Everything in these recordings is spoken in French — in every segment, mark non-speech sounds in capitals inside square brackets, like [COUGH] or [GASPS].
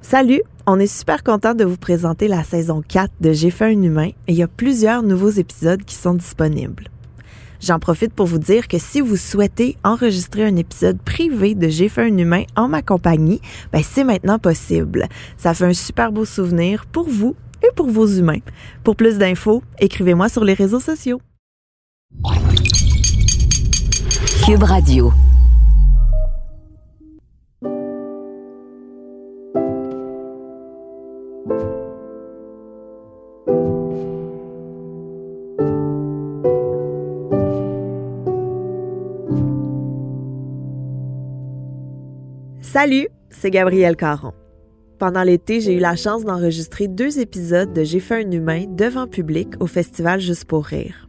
Salut, on est super content de vous présenter la saison 4 de J'ai fait un humain et il y a plusieurs nouveaux épisodes qui sont disponibles. J'en profite pour vous dire que si vous souhaitez enregistrer un épisode privé de J'ai fait un humain en ma compagnie, ben c'est maintenant possible. Ça fait un super beau souvenir pour vous et pour vos humains. Pour plus d'infos, écrivez-moi sur les réseaux sociaux. Cube Radio. Salut, c'est Gabrielle Caron. Pendant l'été, j'ai eu la chance d'enregistrer deux épisodes de J'ai fait un humain devant public au festival Juste pour rire.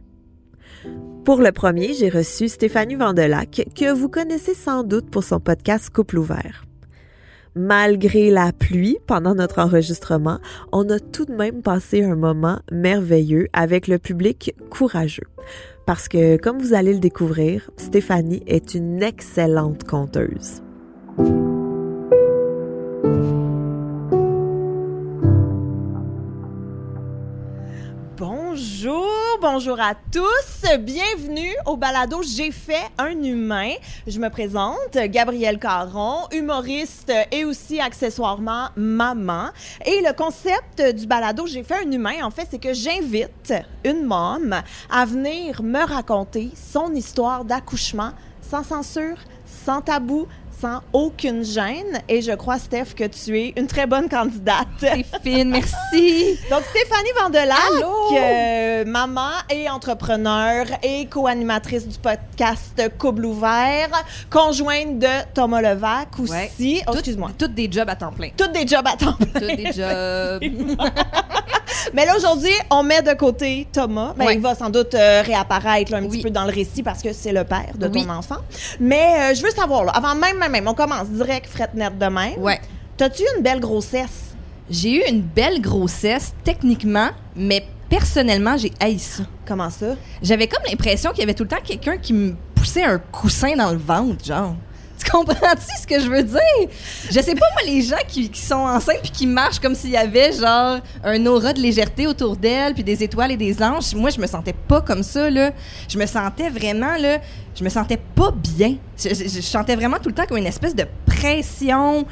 Pour le premier, j'ai reçu Stéphanie Vandelac, que vous connaissez sans doute pour son podcast Couple ouvert. Malgré la pluie pendant notre enregistrement, on a tout de même passé un moment merveilleux avec le public courageux. Parce que, comme vous allez le découvrir, Stéphanie est une excellente conteuse. Bonjour, à tous. Bienvenue au balado J'ai fait un humain. Je me présente, Gabrielle Caron, humoriste et aussi accessoirement maman. Et le concept du balado J'ai fait un humain, en fait, c'est que j'invite une môme à venir me raconter son histoire d'accouchement sans censure, sans tabou, sans aucune gêne. Et je crois, Steph, que tu es une très bonne candidate. [LAUGHS] C'est fine, merci. [LAUGHS] Donc, Stéphanie Vandelac, euh, maman et entrepreneur et co-animatrice du podcast Couple ouvert, conjointe de Thomas Levac aussi. Oh, excuse-moi. Toutes des jobs à temps plein. Toutes des jobs à temps plein. Toutes des jobs. [LAUGHS] Mais là, aujourd'hui, on met de côté Thomas. Ben, Ouais. Il va sans doute euh, réapparaître là, un Oui. petit peu dans le récit parce que c'est le père de Oui. ton enfant. Mais euh, je veux savoir, là, avant même, même, on commence direct, frette net de même. Ouais. T'as-tu eu une belle grossesse? J'ai eu une belle grossesse, techniquement, mais personnellement, j'ai haï ça. Comment ça? J'avais comme l'impression qu'il y avait tout le temps quelqu'un qui me poussait un coussin dans le ventre, genre. Tu comprends-tu ce que je veux dire? Je sais pas, moi, les gens qui, sont enceintes puis qui marchent comme s'il y avait, genre, un aura de légèreté autour d'elles puis des étoiles et des anges. Moi, je me sentais pas comme ça, là. Je me sentais vraiment, là, je me sentais pas bien. Je, je- je sentais vraiment tout le temps comme une espèce de pression,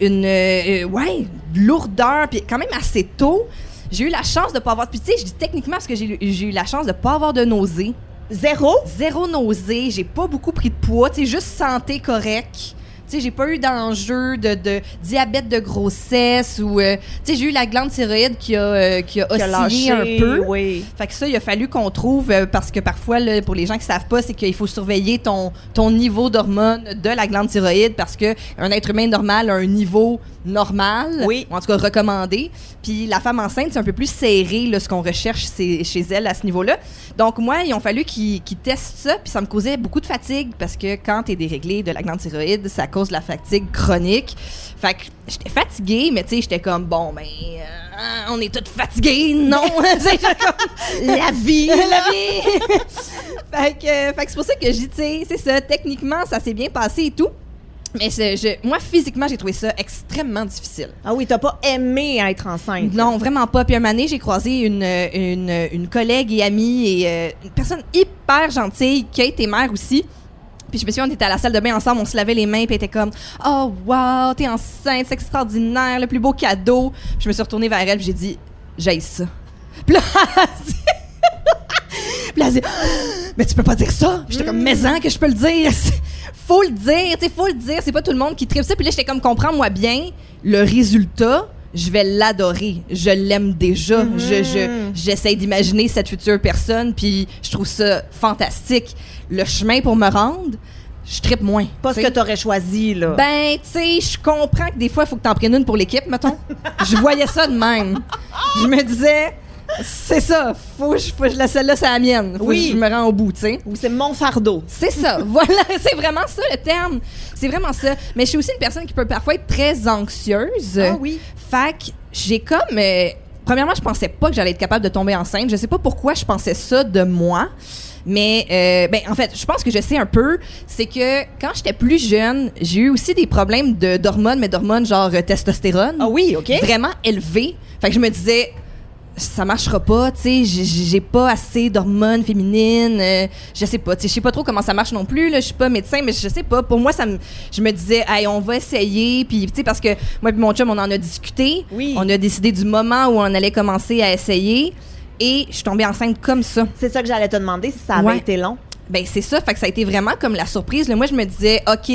une, euh, ouais, lourdeur, puis quand même assez tôt. J'ai eu la chance de pas avoir... Puis tu sais, je dis techniquement parce que j'ai eu- la chance de pas avoir de nausées. Zéro? Zéro nausée, j'ai pas beaucoup pris de poids, tu sais, juste santé correcte. Tu sais, j'ai pas eu d'enjeu de, de diabète de grossesse ou... euh, tu sais, j'ai eu la glande thyroïde qui a, euh, qui a Qui a oscillé lâché, un peu. Oui. Fait que ça, il a fallu qu'on trouve, euh, parce que parfois, là, pour les gens qui savent pas, c'est qu'il faut surveiller ton, ton niveau d'hormones de la glande thyroïde parce que un être humain normal a un niveau normal, Oui. ou en tout cas recommandé. Puis la femme enceinte, c'est un peu plus serré, là, ce qu'on recherche chez elle à ce niveau-là. Donc moi, il ont fallu qu'ils testent ça, puis ça me causait beaucoup de fatigue parce que quand t'es déréglé de la glande thyroïde, ça cause de la fatigue chronique. Fait que j'étais fatiguée, mais tu sais, j'étais comme, bon, ben, euh, on est toutes fatiguées, non? [LAUGHS] Comme, la vie, [LAUGHS] la vie! [LAUGHS] fait que, euh, que c'est pour ça que je dis, tu sais, c'est ça, techniquement, ça s'est bien passé et tout. Mais je- moi, physiquement, j'ai trouvé ça extrêmement difficile. Ah oui, t'as pas aimé être enceinte? Non, vraiment pas. Puis un donné, j'ai croisé une, une, une collègue et amie et euh, une personne hyper gentille qui a été mère aussi. Puis je me souviens, on était à la salle de bain ensemble, on se lavait les mains, puis elle était comme « Oh, wow, t'es enceinte, c'est extraordinaire, le plus beau cadeau. » Puis je me suis retournée vers elle, puis j'ai dit « J'ai ça. » Puis là, [LAUGHS] dit- Puis là, elle dit [GASPS] « Mais tu peux pas dire ça. » Puis j'étais comme « Mais en que je peux le dire? [LAUGHS] faut le dire, tu sais, faut le dire. C'est pas tout le monde qui tripe ça. » Puis là, j'étais comme « Comprends-moi bien, le résultat, je vais l'adorer. Je l'aime déjà. Je, je, j'essaie d'imaginer cette future personne, puis je trouve ça fantastique. Le chemin pour me rendre, je tripe moins. Pas ce que t'aurais choisi, là. Ben, tu sais, je comprends que des fois, il faut que t'en prennes une pour l'équipe, mettons. [LAUGHS] je voyais ça de même. Je me disais, c'est ça, faut que je, faut que je laisse celle-là, c'est la mienne. Faut Oui. que je me rends au bout, tu sais. Ou c'est mon fardeau. C'est ça, [LAUGHS] voilà, c'est vraiment ça le terme. C'est vraiment ça. Mais je suis aussi une personne qui peut parfois être très anxieuse. Ah oui. Fait que j'ai comme. euh, premièrement, je pensais pas que j'allais être capable de tomber enceinte. Je sais pas pourquoi je pensais ça de moi. Mais euh, ben en fait, je pense que je sais un peu, c'est que quand j'étais plus jeune, j'ai eu aussi des problèmes de d'hormones, mais d'hormones genre euh, testostérone. Ah oui, OK. Vraiment élevés. Fait que je me disais ça marchera pas, tu sais, j'ai- pas assez d'hormones féminines, euh, je sais pas, tu sais, je sais pas trop comment ça marche non plus là, je suis pas médecin mais je sais pas, pour moi ça me je me disais hey, on va essayer puis tu sais parce que moi et mon chum on en a discuté, Oui. on a décidé du moment où on allait commencer à essayer et je suis tombée enceinte comme ça. C'est ça que j'allais te demander si ça avait Ouais. été long. Ben c'est ça, fait que ça a été vraiment comme la surprise. Là, moi je me disais OK,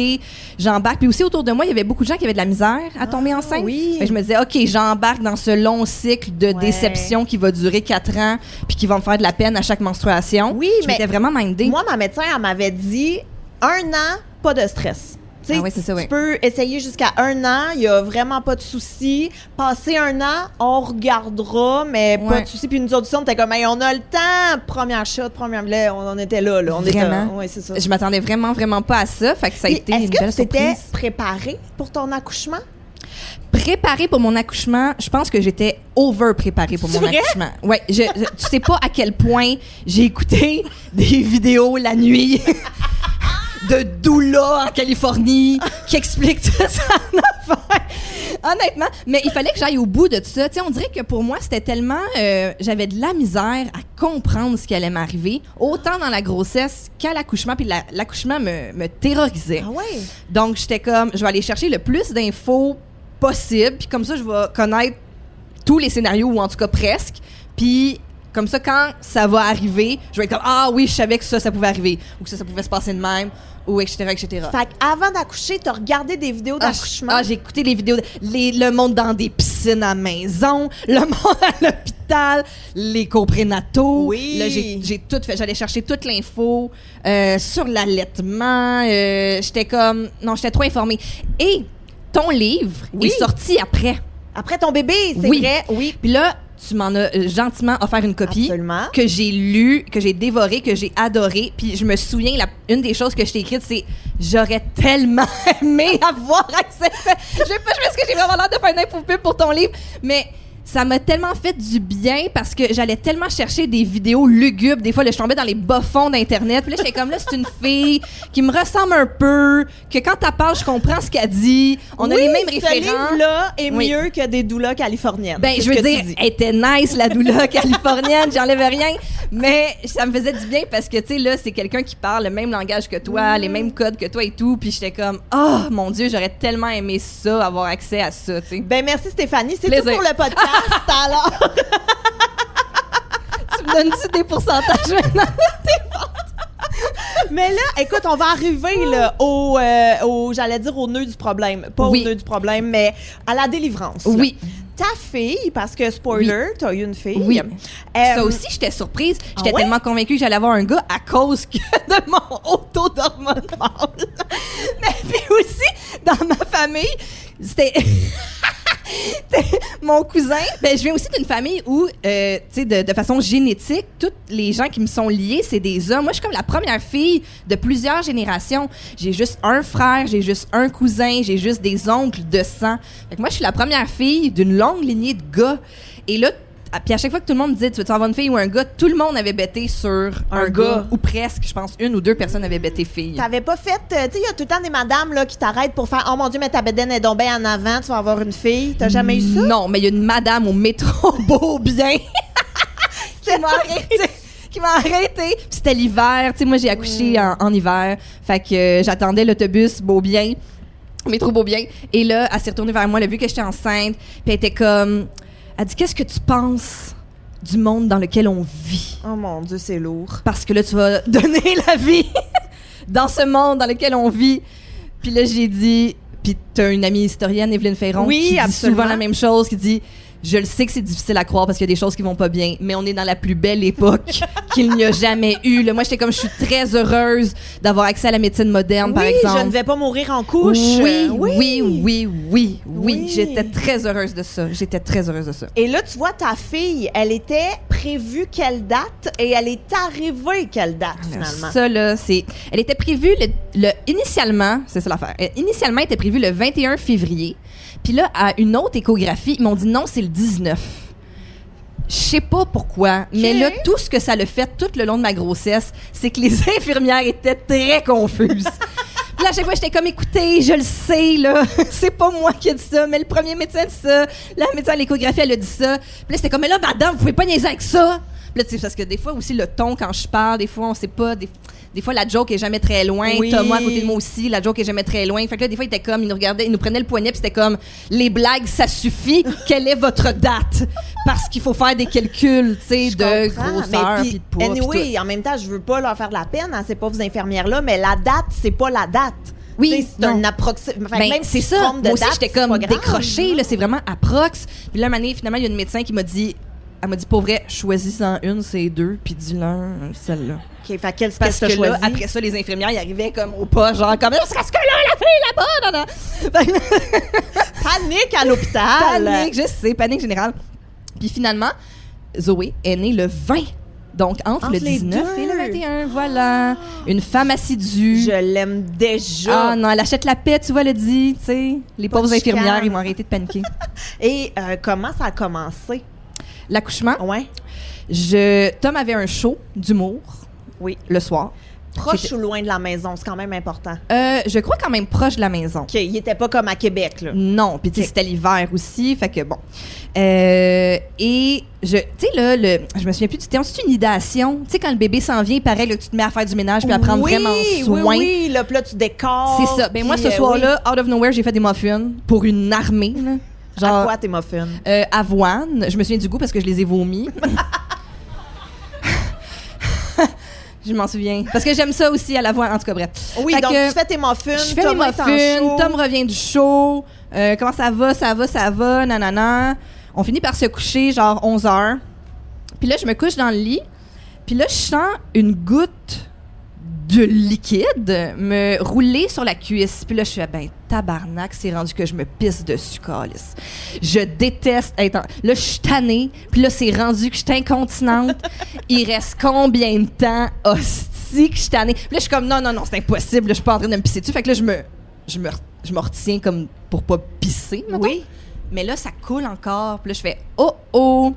j'embarque. Puis aussi autour de moi, il y avait beaucoup de gens qui avaient de la misère à tomber enceinte. Ah, oui. Fait que je me disais OK, j'embarque dans ce long cycle de Ouais. déception qui va durer quatre ans puis qui va me faire de la peine à chaque menstruation. Oui, je mais m'étais vraiment mindée. Moi, ma médecin, elle m'avait dit un an, pas de stress. Tu sais, Ah oui, c'est ça, tu oui. peux essayer jusqu'à un an, il y a vraiment pas de souci. Passer un an, on regardera, mais pas de souci. Puis nous autres, on était comme, Hey, on a le temps, première shot, première là, on en était là, là. On Vraiment? était, ouais, c'est ça. Je m'attendais vraiment vraiment pas à ça, fait que ça a été Est-ce une que tu t'étais préparée pour ton accouchement? Préparée pour mon accouchement, je pense que j'étais over préparée pour mon vrai? accouchement. Ouais, je, je- tu sais pas à quel point j'ai écouté [LAUGHS] des vidéos la nuit [LAUGHS] de doula en Californie qui expliquent tout ça en affaire. Honnêtement, mais il fallait que j'aille au bout de tout ça. Tu sais, on dirait que pour moi, c'était tellement euh, j'avais de la misère à comprendre ce qui allait m'arriver, autant dans la grossesse qu'à l'accouchement, puis la- l'accouchement me, me terrorisait. Ah ouais? Donc, j'étais comme, je vais aller chercher le plus d'infos possible, puis comme ça, je vais connaître tous les scénarios, ou en tout cas presque. Puis, comme ça, quand ça va arriver, je vais être comme, ah oui, je savais que ça, ça pouvait arriver, ou que ça, ça pouvait se passer de même, ou etc., etc. Fait qu'avant d'accoucher, t'as regardé des vidéos Ah, d'accouchement? ah, j'ai écouté les vidéos, de- les, le monde dans des piscines à maison, le [LAUGHS] monde à l'hôpital, les coprénataux. Oui. Là, j'ai j'ai tout fait. J'allais chercher toute l'info euh, sur l'allaitement. euh, j'étais comme, non, j'étais trop informée. Et ton livre Oui. est sorti après. Après ton bébé, c'est Oui. vrai? Oui. Puis là, tu m'en as euh, gentiment offert une copie Absolument. que j'ai lu, que j'ai dévoré, que j'ai adoré. Puis je me souviens, la, une des choses que je t'ai écrite, c'est j'aurais tellement [LAUGHS] aimé avoir accès. à- Je sais pas, je pense que j'ai vraiment l'air de faire une info pub pour ton livre, mais ça m'a tellement fait du bien parce que j'allais tellement chercher des vidéos lugubres. Des fois, là, je tombais dans les bas-fonds d'Internet. Puis là, j'étais comme là, c'est une fille qui me ressemble un peu, que quand elle parle, je comprends ce qu'elle dit. On a les mêmes Ce référents. livre-là est Oui. mieux que des doulas californiennes. Ben, je veux dire, elle était nice, la doula [LAUGHS] californienne, j'enlève rien. Mais ça me faisait du bien parce que, tu sais, là, c'est quelqu'un qui parle le même langage que toi, Mm. les mêmes codes que toi et tout. Puis j'étais comme, oh mon Dieu, j'aurais tellement aimé ça, avoir accès à ça, tu sais. Ben, merci Stéphanie. C'est tout pour le podcast. Alors, [LAUGHS] tu me donnes-tu des pourcentages maintenant? [LAUGHS] mais là, écoute, on va arriver là, au, euh, au j'allais dire au nœud du problème. Pas Oui. au nœud du problème, mais à la délivrance. là. Oui. Ta fille, parce que spoiler, t'as eu une fille. Oui. Euh, ça aussi, j'étais surprise. J'étais Ah ouais? tellement convaincue que j'allais avoir un gars à cause que [LAUGHS] de mon auto d'hormonal. Mais puis aussi, dans ma famille, c'était... [LAUGHS] mon cousin, ben, je viens aussi d'une famille où, euh, tu sais, de, façon génétique, tous les gens qui me sont liés, c'est des hommes. Moi, je suis comme la première fille de plusieurs générations. J'ai juste un frère, j'ai juste un cousin, j'ai juste des oncles de sang. Moi, je suis la première fille d'une longue lignée de gars. Et là, à- puis à chaque fois que tout le monde me disait, tu veux avoir une fille ou un gars, tout le monde avait bêté sur un, Un gars. gars. ou presque. Je pense une ou deux personnes avaient bêté fille. T'avais pas fait. euh, tu sais, il y a tout le temps des madames là, qui t'arrêtent pour faire Oh mon Dieu, mais ta bedaine est bien en avant, tu vas avoir une fille. T'as jamais eu ça? Non, mais il y a une madame au métro [LAUGHS] Beaubien [LAUGHS] qui m'a arrêté. Qui m'a arrêté. Puis C'était l'hiver. Tu sais, moi, j'ai accouché en, en hiver. Fait que euh, j'attendais l'autobus Beaubien, métro Beaubien. Et là, elle s'est retournée vers moi. Elle a vu que j'étais enceinte. Puis elle était comme. Elle dit Qu'est-ce que tu penses du monde dans lequel on vit? Oh mon Dieu, c'est lourd. parce que là, tu vas [LAUGHS] donner la vie dans ce monde dans lequel on vit. Puis là, j'ai dit, puis t'as une amie historienne, Evelyne Ferron, Oui, qui dit souvent la même chose, qui dit, je le sais que c'est difficile à croire parce qu'il y a des choses qui vont pas bien, mais on est dans la plus belle époque [LAUGHS] qu'il n'y a jamais eu. Là, moi, j'étais comme, je suis très heureuse d'avoir accès à la médecine moderne, par exemple. je ne vais pas mourir en couche. Oui, Euh, oui, oui, oui, oui, Oui. J'étais très heureuse de ça. J'étais très heureuse de ça. Et là, tu vois, ta fille, elle était prévue quelle date et elle est arrivée quelle date, finalement? Ça, là, c'est. Elle était prévue le, le- initialement, c'est ça l'affaire. Euh, Initialement, elle était prévue le 21 février. Puis là, à une autre échographie, ils m'ont dit non, c'est le 19. Je sais pas pourquoi, mais là, tout ce que ça le fait tout le long de ma grossesse, c'est que les [LAUGHS] infirmières étaient très confuses. Puis là, à chaque fois, j'étais comme, écoutez, je le sais, là, [LAUGHS] c'est pas moi qui ai dit ça, mais le premier médecin dit ça, la médecin à l'échographie, elle a dit ça. Puis là, c'était comme, mais là, madame, vous pouvez pas niaiser avec ça. Puis là, parce que des fois aussi, le ton, quand je parle, des fois, on sait pas, des, des fois, la joke est jamais très loin. Oui. Thomas, à côté de moi aussi, la joke est jamais très loin. Fait que là, des fois, il était comme, il nous regardait, il nous prenait le poignet, puis c'était comme, les blagues, ça suffit. [LAUGHS] Quelle est votre date? Parce qu'il faut faire des calculs, tu sais, de grosseur, puis de poids. Anyway, en même temps, je veux pas leur faire de la peine à ces pauvres infirmières-là, mais la date, c'est pas la date. Oui, c'est un approximation. Ben, même c'est si ça. Moi aussi, j'étais comme décrochée, là, c'est vraiment approx. Puis là, une année, finalement, il y a une médecin qui m'a dit, elle m'a dit, pour vrai, choisis-en une, c'est deux, puis dis-leur celle-là. OK, fait espèce que là, après ça, les infirmières, ils arrivaient comme au pas, genre comme, est-ce que là, la fille là-bas, non, non. [LAUGHS] Panique à l'hôpital! panique, je sais, panique générale. Puis finalement, Zoé est née le 20. Donc, entre, Entre le les 19 deux. et le 21, voilà. Une femme assidue. Je l'aime déjà. Ah non, elle achète la paix, tu vois, le dit, tu sais. Les Pas pauvres infirmières, ils vont arrêter de paniquer. [LAUGHS] Et euh, comment ça a commencé? L'accouchement, Ouais. je... Tom avait un show d'humour Oui. le soir. Proche ou loin de la maison, c'est quand même important. Euh, je crois quand même proche de la maison. OK, il était pas comme à Québec, là. Non, puis tu sais, Ok. c'était l'hiver aussi, fait que bon. Euh, et je, tu sais là, le, je me souviens plus du terme, c'est une idation. Tu sais quand le bébé s'en vient, pareil, là, tu te mets à faire du ménage puis à prendre Oui, vraiment soin. Oui, oui, là, puis là, tu décores. C'est ça. Ben moi ce euh, soir-là, out of nowhere, j'ai fait des muffins pour une armée. Là. À Genre quoi tes muffins? euh, avoine. Je me souviens du goût parce que je les ai vomis. [LAUGHS] je m'en souviens parce que j'aime ça aussi à l'avoine. En tout cas, bref. Oui, Fait donc que- tu fais tes muffins, Je fais en muffins. Tom revient du show. euh, comment ça va, ça va, ça va, nanana. On finit par se coucher genre 11 heures. Puis là, je me couche dans le lit. Puis là, je sens une goutte de liquide me rouler sur la cuisse. Puis là, je suis ben tabarnak, c'est rendu que je me pisse dessus, calice. Je déteste être en... Là, je suis tannée. Puis là, c'est rendu que je suis incontinente. [LAUGHS] Il reste combien de temps, hostie, que je suis tannée? Puis là, je suis comme, non, non, non, c'est impossible. là, je suis pas en train de me pisser dessus. Fait que là, je me, je me, je me retiens comme pour pas pisser, mettons. Oui. Mais là, ça coule encore. Puis là, je fais oh oh.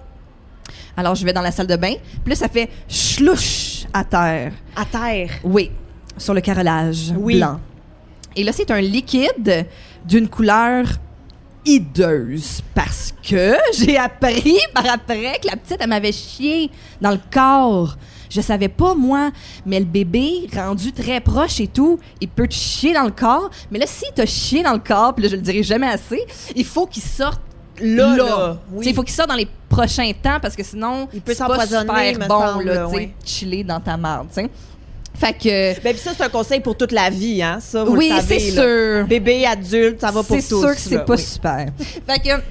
Alors, je vais dans la salle de bain. Puis là, ça fait chlouche à terre. À terre. Oui, sur le carrelage Oui. blanc. Et là, c'est un liquide d'une couleur hideuse parce que [LAUGHS] j'ai appris par après que la petite, elle m'avait chié dans le corps. Je savais pas, moi, mais le bébé, rendu très proche et tout, il peut te chier dans le corps. Mais là, s'il t'a chié dans le corps, puis là, je le dirai jamais assez, il faut qu'il sorte Là, là. là, Tu oui. sais, Il faut qu'il sorte dans les prochains temps parce que sinon, Il peut c'est pas super bon, semble, là, oui. chiller dans ta marde. Fait que... Ben, puis ça, c'est un conseil pour toute la vie, hein, ça, vous oui, c'est sûr. Bébé, adulte, ça va pour tous. C'est sûr que c'est pas oui. super. fait que,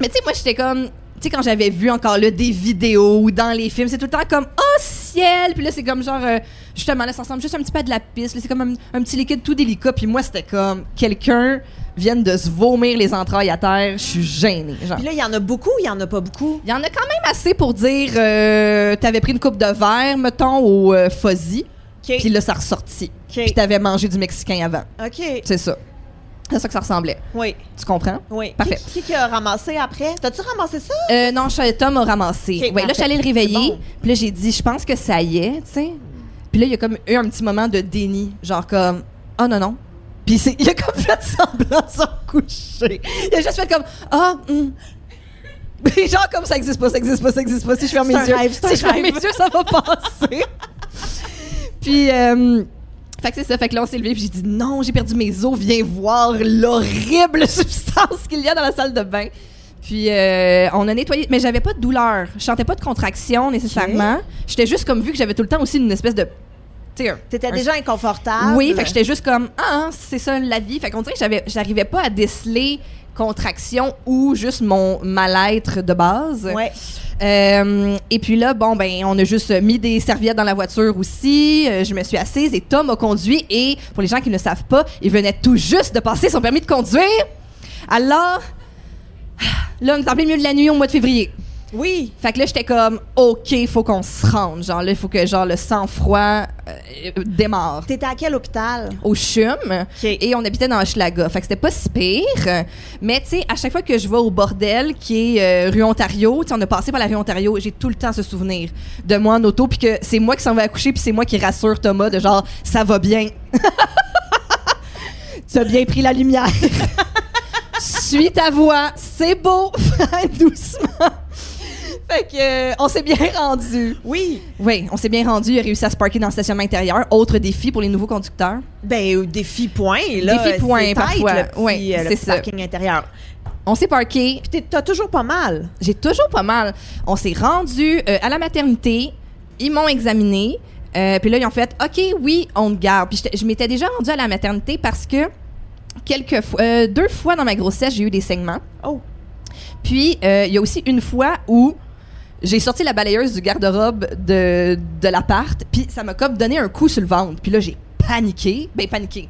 mais tu sais, moi, j'étais comme, tu sais, quand j'avais vu encore là des vidéos ou dans les films, c'est tout le temps comme, oh ciel! Puis là, c'est comme genre, euh, justement, là, ça ressemble juste un petit peu à de la pisse. là, C'est comme un, un petit liquide tout délicat. Puis moi, c'était comme, quelqu'un vienne de se vomir les entrailles à terre. Je suis gênée. Genre. Puis là, il y en a beaucoup, il y en a pas beaucoup? Il y en a quand même assez pour dire, euh, t'avais pris une coupe de verre, mettons, au euh, fuzzy. OK. Puis là, ça ressortit. OK. Puis t'avais mangé du mexicain avant. OK. C'est ça. C'est ça que ça ressemblait. Oui, Tu comprends? oui. Parfait. Qui, qui qui a ramassé après? T'as-tu ramassé ça? Euh, non, Tom a ramassé. Ok, ouais, là, je suis allée le réveiller. Bon. Puis là, j'ai dit, je pense que ça y est, tu sais. Puis là, il y a comme eu un petit moment de déni. Genre comme, oh non, non. Puis il a comme [LAUGHS] fait semblant de se coucher. Il a juste fait comme, ah, hum. Puis genre comme ça existe pas, ça existe pas, ça existe pas. Si je ferme mes yeux, rêve, si je ferme mes yeux, ça va passer. [LAUGHS] puis, euh, fait que c'est ça. Fait que là, on s'est levé, puis j'ai dit non, j'ai perdu mes os, viens voir l'horrible [LAUGHS] substance qu'il y a dans la salle de bain. Puis euh, on a nettoyé, mais j'avais pas de douleur. Je sentais pas de contraction nécessairement. J'étais juste comme vu que j'avais tout le temps aussi une espèce de. T'étais un- déjà inconfortable. Oui, fait que j'étais juste comme ah, c'est ça la vie. Fait qu'on dirait que j'avais, j'arrivais pas à déceler contraction ou juste mon mal-être de base. Ouais. Euh, et puis là, bon, ben, on a juste mis des serviettes dans la voiture aussi. Euh, je me suis assise et Tom a conduit. Et pour les gens qui ne le savent pas, il venait tout juste de passer son permis de conduire. Alors, là, on est en plein milieu de la nuit au mois de février. Oui. Fait que là, j'étais comme, OK, faut qu'on se rende. Genre, là, il faut que, genre, le sang-froid euh, démarre. T'étais à quel hôpital? Au CHUM et on habitait dans Hochelaga. Fait que c'était pas si pire. Mais tu sais, à chaque fois que je vais au bordel qui est euh, rue Ontario, tu sais, on a passé par la rue Ontario, j'ai tout le temps ce souvenir de moi en auto puis que c'est moi qui s'en vais accoucher puis c'est moi qui rassure Thomas de genre ça va bien. [LAUGHS] tu as bien pris la lumière. [LAUGHS] Suis ta voix, c'est beau, [LAUGHS] doucement. Fait que, euh, on s'est bien [LAUGHS] rendu. Oui. Oui, on s'est bien rendu. Il a réussi à se parker dans le stationnement intérieur. Autre défi pour les nouveaux conducteurs? Ben, euh, défi point, là. Défi point, parfois. tight, le petit, Oui, euh, le c'est petit ça. parking intérieur. On s'est parké. Puis t'as toujours pas mal. J'ai toujours pas mal. On s'est rendu euh, à la maternité. Ils m'ont examiné. Puis là, ils ont fait OK, oui, on te garde. Puis je m'étais déjà rendue à la maternité parce que quelques fois, deux fois dans ma grossesse, j'ai eu des saignements. Oh. Puis il y a aussi une fois où j'ai sorti la balayeuse du garde-robe de, de l'appart, puis ça m'a comme donné un coup sur le ventre. Puis là, j'ai paniqué. Ben, paniqué.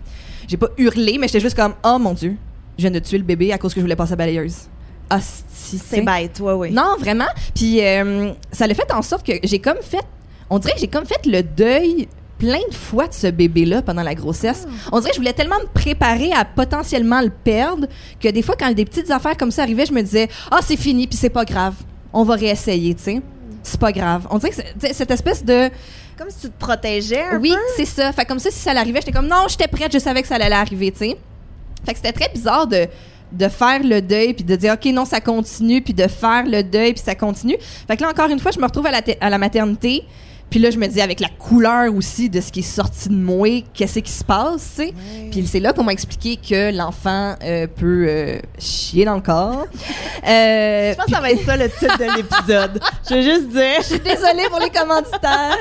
J'ai pas hurlé, mais j'étais juste comme Oh mon Dieu, je viens de tuer le bébé à cause que je voulais passer la balayeuse. Hostie, C'est bête, ouais, oui. non, vraiment. Puis euh, ça l'a fait en sorte que j'ai comme fait. On dirait que j'ai comme fait le deuil plein de fois de ce bébé-là pendant la grossesse. On dirait que je voulais tellement me préparer à potentiellement le perdre que des fois, quand des petites affaires comme ça arrivaient, je me disais Ah, c'est fini, puis c'est pas grave. On va réessayer, tu sais. C'est pas grave. On dirait que cette espèce de. Comme si tu te protégeais un Oui, peu. c'est ça. Fait comme ça, si ça l'arrivait, j'étais comme non, j'étais prête, je savais que ça allait arriver, tu sais. Fait que c'était très bizarre de, de faire le deuil puis de dire OK, non, ça continue, puis de faire le deuil puis ça continue. Fait que là, encore une fois, je me retrouve à la, à la maternité. Puis là, je me dis, avec la couleur aussi de ce qui est sorti de moi, qu'est-ce qui se passe, tu sais? Puis c'est là qu'on m'a expliqué que l'enfant euh, peut euh, chier dans le corps. [LAUGHS] Euh, Je pense que ça va être ça le titre de l'épisode. [LAUGHS] Je veux juste dire. je suis désolée pour les commanditaires.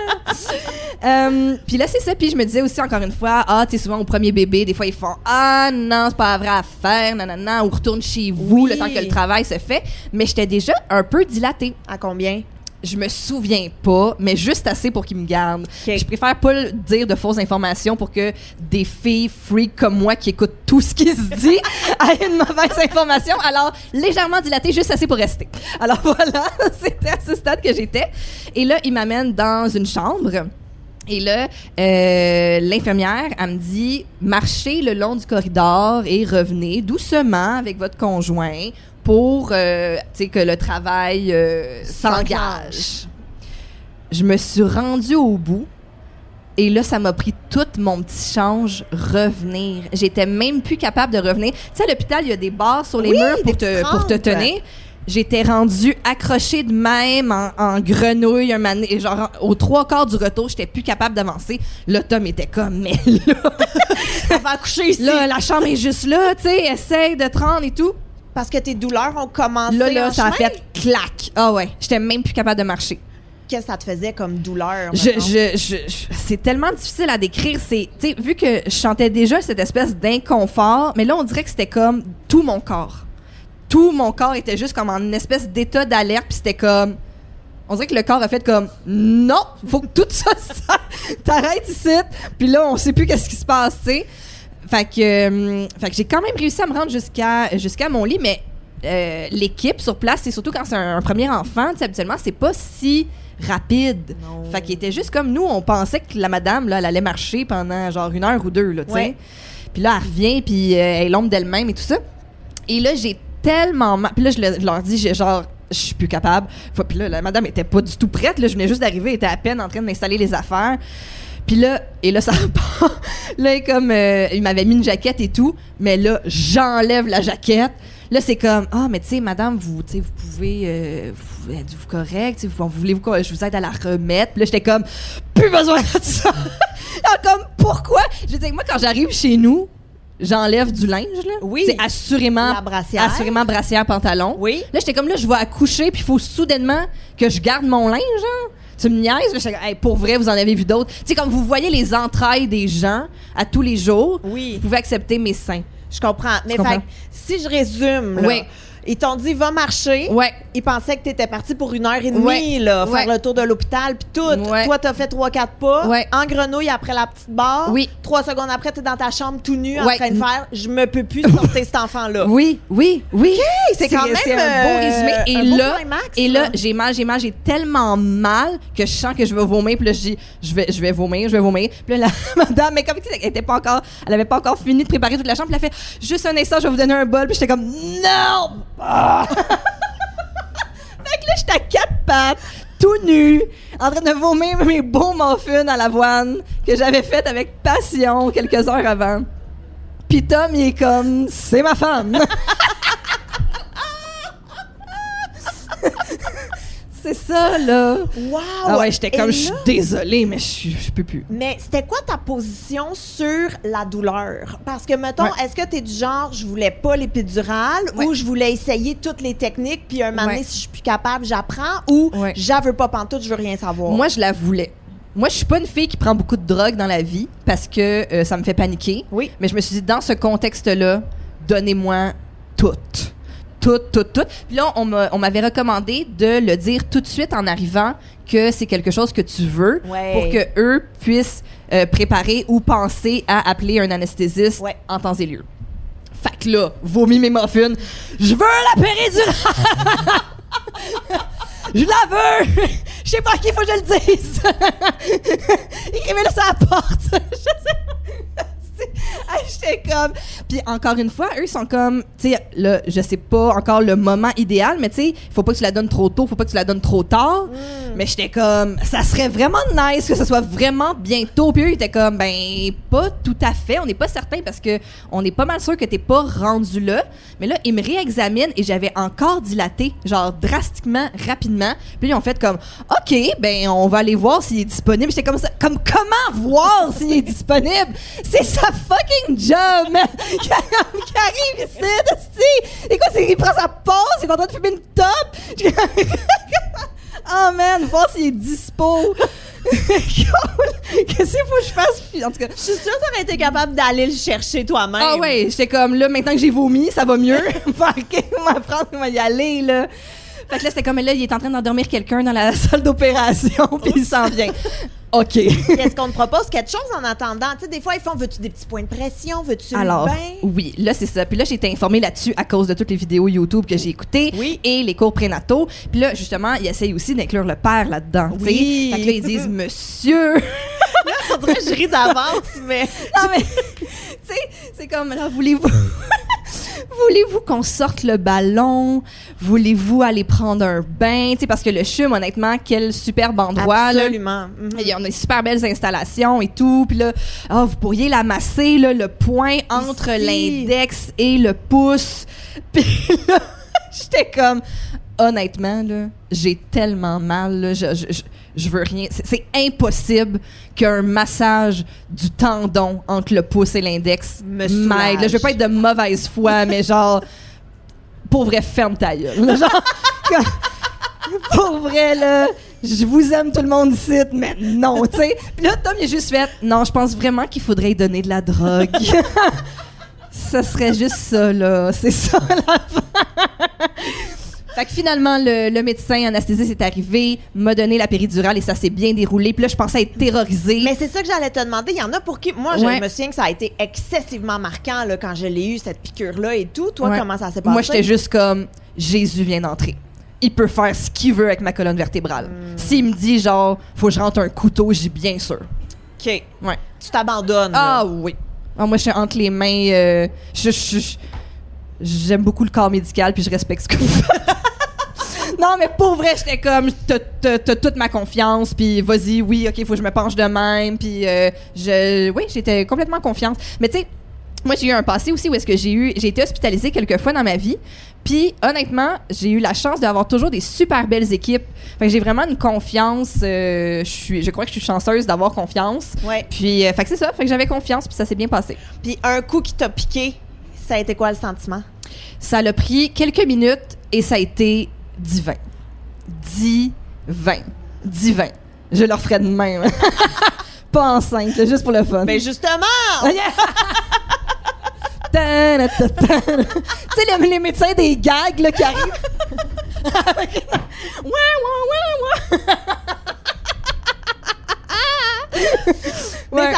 [LAUGHS] Puis là, c'est ça. Puis je me disais aussi, encore une fois, ah, tu sais, souvent au premier bébé, des fois, ils font Ah, non, c'est pas la vraie affaire, nanana, ou retourne chez vous Oui. le temps que le travail se fait. Mais j'étais déjà un peu dilatée. À combien? Je me souviens pas, mais juste assez pour qu'ils me gardent. Ok. Je préfère pas le dire de fausses informations pour que des filles freaks comme moi qui écoutent tout ce qui se dit [LAUGHS] aient une mauvaise information. Alors, légèrement dilatée, juste assez pour rester. Alors [LAUGHS] voilà, c'était à ce stade que j'étais. Et là, ils m'amènent dans une chambre. Et là, euh, l'infirmière, elle me dit marchez le long du corridor et revenez doucement avec votre conjoint pour euh, que le travail euh, s'engage. Je me suis rendue au bout. Et là, ça m'a pris tout mon petit change revenir. J'étais même plus capable de revenir. Tu sais, à l'hôpital, il y a des barres sur les Oui, murs pour te, pour te tenir. J'étais rendue accrochée de même en, en grenouille un donné. Genre, aux trois quarts du retour, j'étais plus capable d'avancer. Le Tom était comme, [LAUGHS] mais là, [LAUGHS] On va accoucher ici. là, la chambre est juste là, tu sais, essaye de te rendre et tout. Parce que tes douleurs ont commencé. Là, là, en ça a fait clac. Ah ouais, j'étais même plus capable de marcher. Qu'est-ce que ça te faisait comme douleur? Je, mettons? je, je, je- c'est tellement difficile à décrire. C'est, vu que je sentais déjà cette espèce d'inconfort, mais là, on dirait que c'était comme tout mon corps. Tout mon corps était juste comme en une espèce d'état d'alerte, puis c'était comme. On dirait que le corps a fait comme non, faut que tout ça, [LAUGHS] ça t'arrêtes ici. Puis là, on sait plus qu'est-ce qui se passe, tu sais. Fait que, euh, fait que j'ai quand même réussi à me rendre jusqu'à jusqu'à mon lit, mais euh, l'équipe sur place, c'est surtout quand c'est un, un premier enfant, tu sais, habituellement, c'est pas si rapide. Non. Fait qu'il était juste comme nous, on pensait que la madame, là, elle allait marcher pendant genre une heure ou deux, là, tu sais. Puis là, elle revient, puis euh, elle est l'ombre d'elle-même et tout ça. Et là, j'ai tellement mal. Puis là, je, le- je leur dis, j'ai genre, je suis plus capable. Puis là, la madame était pas du tout prête. Là, je venais juste d'arriver, elle était à peine en train d'installer les affaires. Puis là, et là, ça [LAUGHS] repart. Là, comme, euh, il m'avait mis une jaquette et tout, mais là, j'enlève la jaquette. Là, c'est comme, ah, mais tu sais, madame, vous, vous pouvez, euh, vous êtes-vous correct? Vous, voulez-vous que je vous aide à la remettre? Puis là, j'étais comme, plus besoin de ça. [LAUGHS] Alors, comme, pourquoi? Je veux dire, moi, quand j'arrive chez nous, j'enlève du linge, là. Oui. C'est assurément, La brassière. assurément brassière, pantalon. Oui. Là, j'étais comme là, je vais accoucher, puis il faut soudainement que je garde mon linge. Tu me niaises? Comme, Hey, pour vrai, vous en avez vu d'autres. Tu sais, comme vous voyez les entrailles des gens à tous les jours, Oui. vous pouvez accepter mes seins. Je comprends. Mais fait, si je résume, là, Oui. Ils t'ont dit, va marcher. Ouais. Ils pensaient que t'étais parti pour une heure et demie, Ouais. là, faire Ouais. le tour de l'hôpital, puis tout. Ouais. Toi, t'as fait trois, quatre pas. En grenouille après la petite barre. Oui. Trois secondes après, t'es dans ta chambre tout nu en train de faire, je me peux plus sortir cet enfant-là. Oui, oui, oui. c'est quand même, c'est un beau euh, résumé. Et un beau là. j'ai mal, j'ai mal, j'ai tellement mal que je sens que je vais vomir. Puis là, je dis, je vais, je vais vomir, je vais vomir. Puis là, la [LAUGHS] madame, mais comme elle était pas encore, elle avait pas encore fini de préparer toute la chambre. Puis elle a fait, juste un instant, je vais vous donner un bol. Puis j'étais comme, non. Ah! [LAUGHS] fait là, j'étais à quatre pattes. Tout nu, en train de vomir mes beaux muffins à l'avoine que j'avais fait avec passion quelques heures avant. Puis Tom, il est comme, c'est ma femme. [LAUGHS] c'est ça, là. Wow! Ah ouais, j'étais comme, je suis désolée, mais je peux plus. Mais c'était quoi ta position sur la douleur? Parce que, mettons, Ouais. est-ce que t'es du genre, je voulais pas l'épidurale Ouais. ou je voulais essayer toutes les techniques, puis un moment donné, Ouais. si je suis plus capable, j'apprends ou j'en veux pas pantoute, je veux rien savoir? Moi, je la voulais. Moi, je suis pas une fille qui prend beaucoup de drogue dans la vie parce que euh, ça me fait paniquer. Oui. Mais je me suis dit, dans ce contexte-là, donnez-moi tout. Tout, tout, tout. Puis là, on m'a- on m'avait recommandé de le dire tout de suite en arrivant que c'est quelque chose que tu veux Ouais. pour que eux puissent euh, préparer ou penser à appeler un anesthésiste Ouais. en temps et lieu. Fait que là, vomis mes muffins. Je veux la péridurale! [LAUGHS] Je la veux! [LAUGHS] Je sais pas à qui faut que je le dise! [LAUGHS] Écrivez-le sur la porte! Je sais [LAUGHS] J'étais comme. Puis encore une fois, eux sont comme. Tu sais, là, je sais pas encore le moment idéal, mais tu sais, il faut pas que tu la donnes trop tôt, faut pas que tu la donnes trop tard. Mais j'étais comme. Ça serait vraiment nice que ce soit vraiment bientôt. Puis eux, ils étaient comme. Ben, pas tout à fait. On n'est pas certain parce que on est pas mal sûr que t'es pas rendu là. Mais là, ils me réexaminent et j'avais encore dilaté, genre drastiquement, rapidement. Puis ils ont fait comme. OK, ben, on va aller voir s'il est disponible. J'étais comme ça. Comme comment voir s'il est disponible? C'est sa fucking job, man! [LAUGHS] qui arrive ici, esti! Et quoi, c'est qu'il prend sa pause, il est en train de fumer une top! [LAUGHS] oh man, voir s'il est dispo! [LAUGHS] Qu'est-ce qu'il faut que je fasse? En tout cas, Je suis sûre que t'aurais été capable d'aller le chercher toi-même. ah ouais, j'étais comme là, maintenant que j'ai vomi, ça va mieux. Fait que, on va prendre, on va y aller, là. Fait que là, c'était comme là, il est en train d'endormir quelqu'un dans la salle d'opération, puis il s'en vient. OK. Est-ce [LAUGHS] qu'on te propose quelque chose en attendant? Tu sais, des fois, ils font, veux-tu des petits points de pression? Veux-tu Alors, le bain? oui, là, c'est ça. Puis là, j'ai été informée là-dessus à cause de toutes les vidéos YouTube que j'ai écoutées Oui. et les cours prénataux. Puis là, justement, ils essayent aussi d'inclure le père là-dedans. Oui. Fait que là, ils disent, [LAUGHS] monsieur. On dirait que je ris d'avance, mais... [LAUGHS] non, mais, tu sais, c'est comme, là, voulez-vous? Voulez-vous qu'on sorte le ballon? Voulez-vous aller prendre un bain? Tu sais, parce que le CHUM, honnêtement, quel superbe endroit. Absolument. Mhm. Il y a des super belles installations et tout. Puis là, ah, vous pourriez la masser, là, le point entre l'index et le pouce. [LAUGHS] Puis là, j'étais comme, honnêtement, là, j'ai tellement mal. Là, je, je, je- je veux rien. C'est, impossible qu'un massage du tendon entre le pouce et l'index Me m'aide. Je veux pas être de mauvaise foi, [LAUGHS] mais genre, pour vrai, ferme ta gueule. Genre, [LAUGHS] pour vrai, là, je vous aime tout le monde ici, mais non, tu sais. Puis là, Tom, il a juste fait, non, je pense vraiment qu'il faudrait donner de la drogue. [LAUGHS] ça serait juste ça, là. C'est ça, la Fait que finalement, le, le médecin anesthésiste est arrivé, m'a donné la péridurale et ça s'est bien déroulé. Puis là, je pensais être terrorisée. Mais c'est ça que j'allais te demander. Il y en a pour qui. Moi, je Ouais. me souviens que ça a été excessivement marquant là, quand je l'ai eu, cette piqûre-là et tout. Toi, Ouais. comment ça s'est passé? Moi, j'étais juste comme Jésus vient d'entrer. Il peut faire ce qu'il veut avec ma colonne vertébrale. Hmm. S'il me dit genre faut que je rentre un couteau, j'ai bien sûr. OK. Ouais. Tu t'abandonnes. Ah oui. Ah, moi, je suis entre les mains. euh, je- je- je- J'aime beaucoup le corps médical puis je respecte ce que vous faites. [LAUGHS] non, mais pour vrai, j'étais comme, t'as- toute ma confiance, puis vas-y, oui, ok, faut que je me penche de même, puis euh, je, oui, j'étais complètement confiante. Mais tu sais, moi, j'ai eu un passé aussi où est-ce que j'ai eu, j'ai été hospitalisée quelques fois dans ma vie, puis honnêtement, j'ai eu la chance d'avoir toujours des super belles équipes. Fait que j'ai vraiment une confiance. euh, je suis, je crois que je suis chanceuse d'avoir confiance. Ouais. Puis, euh, fait que c'est ça. Fait que j'avais confiance, puis ça s'est bien passé. Puis un coup qui t'a piqué, ça a été quoi le sentiment? Ça l'a pris quelques minutes et ça a été divin. Divin. Divin. Je leur ferai de même. [LAUGHS] Pas enceinte, juste pour le fun. Ben justement! [LAUGHS] tu sais, les, les médecins des gags là, qui arrivent. [LAUGHS] Ouais, ouais, ouais, ouais.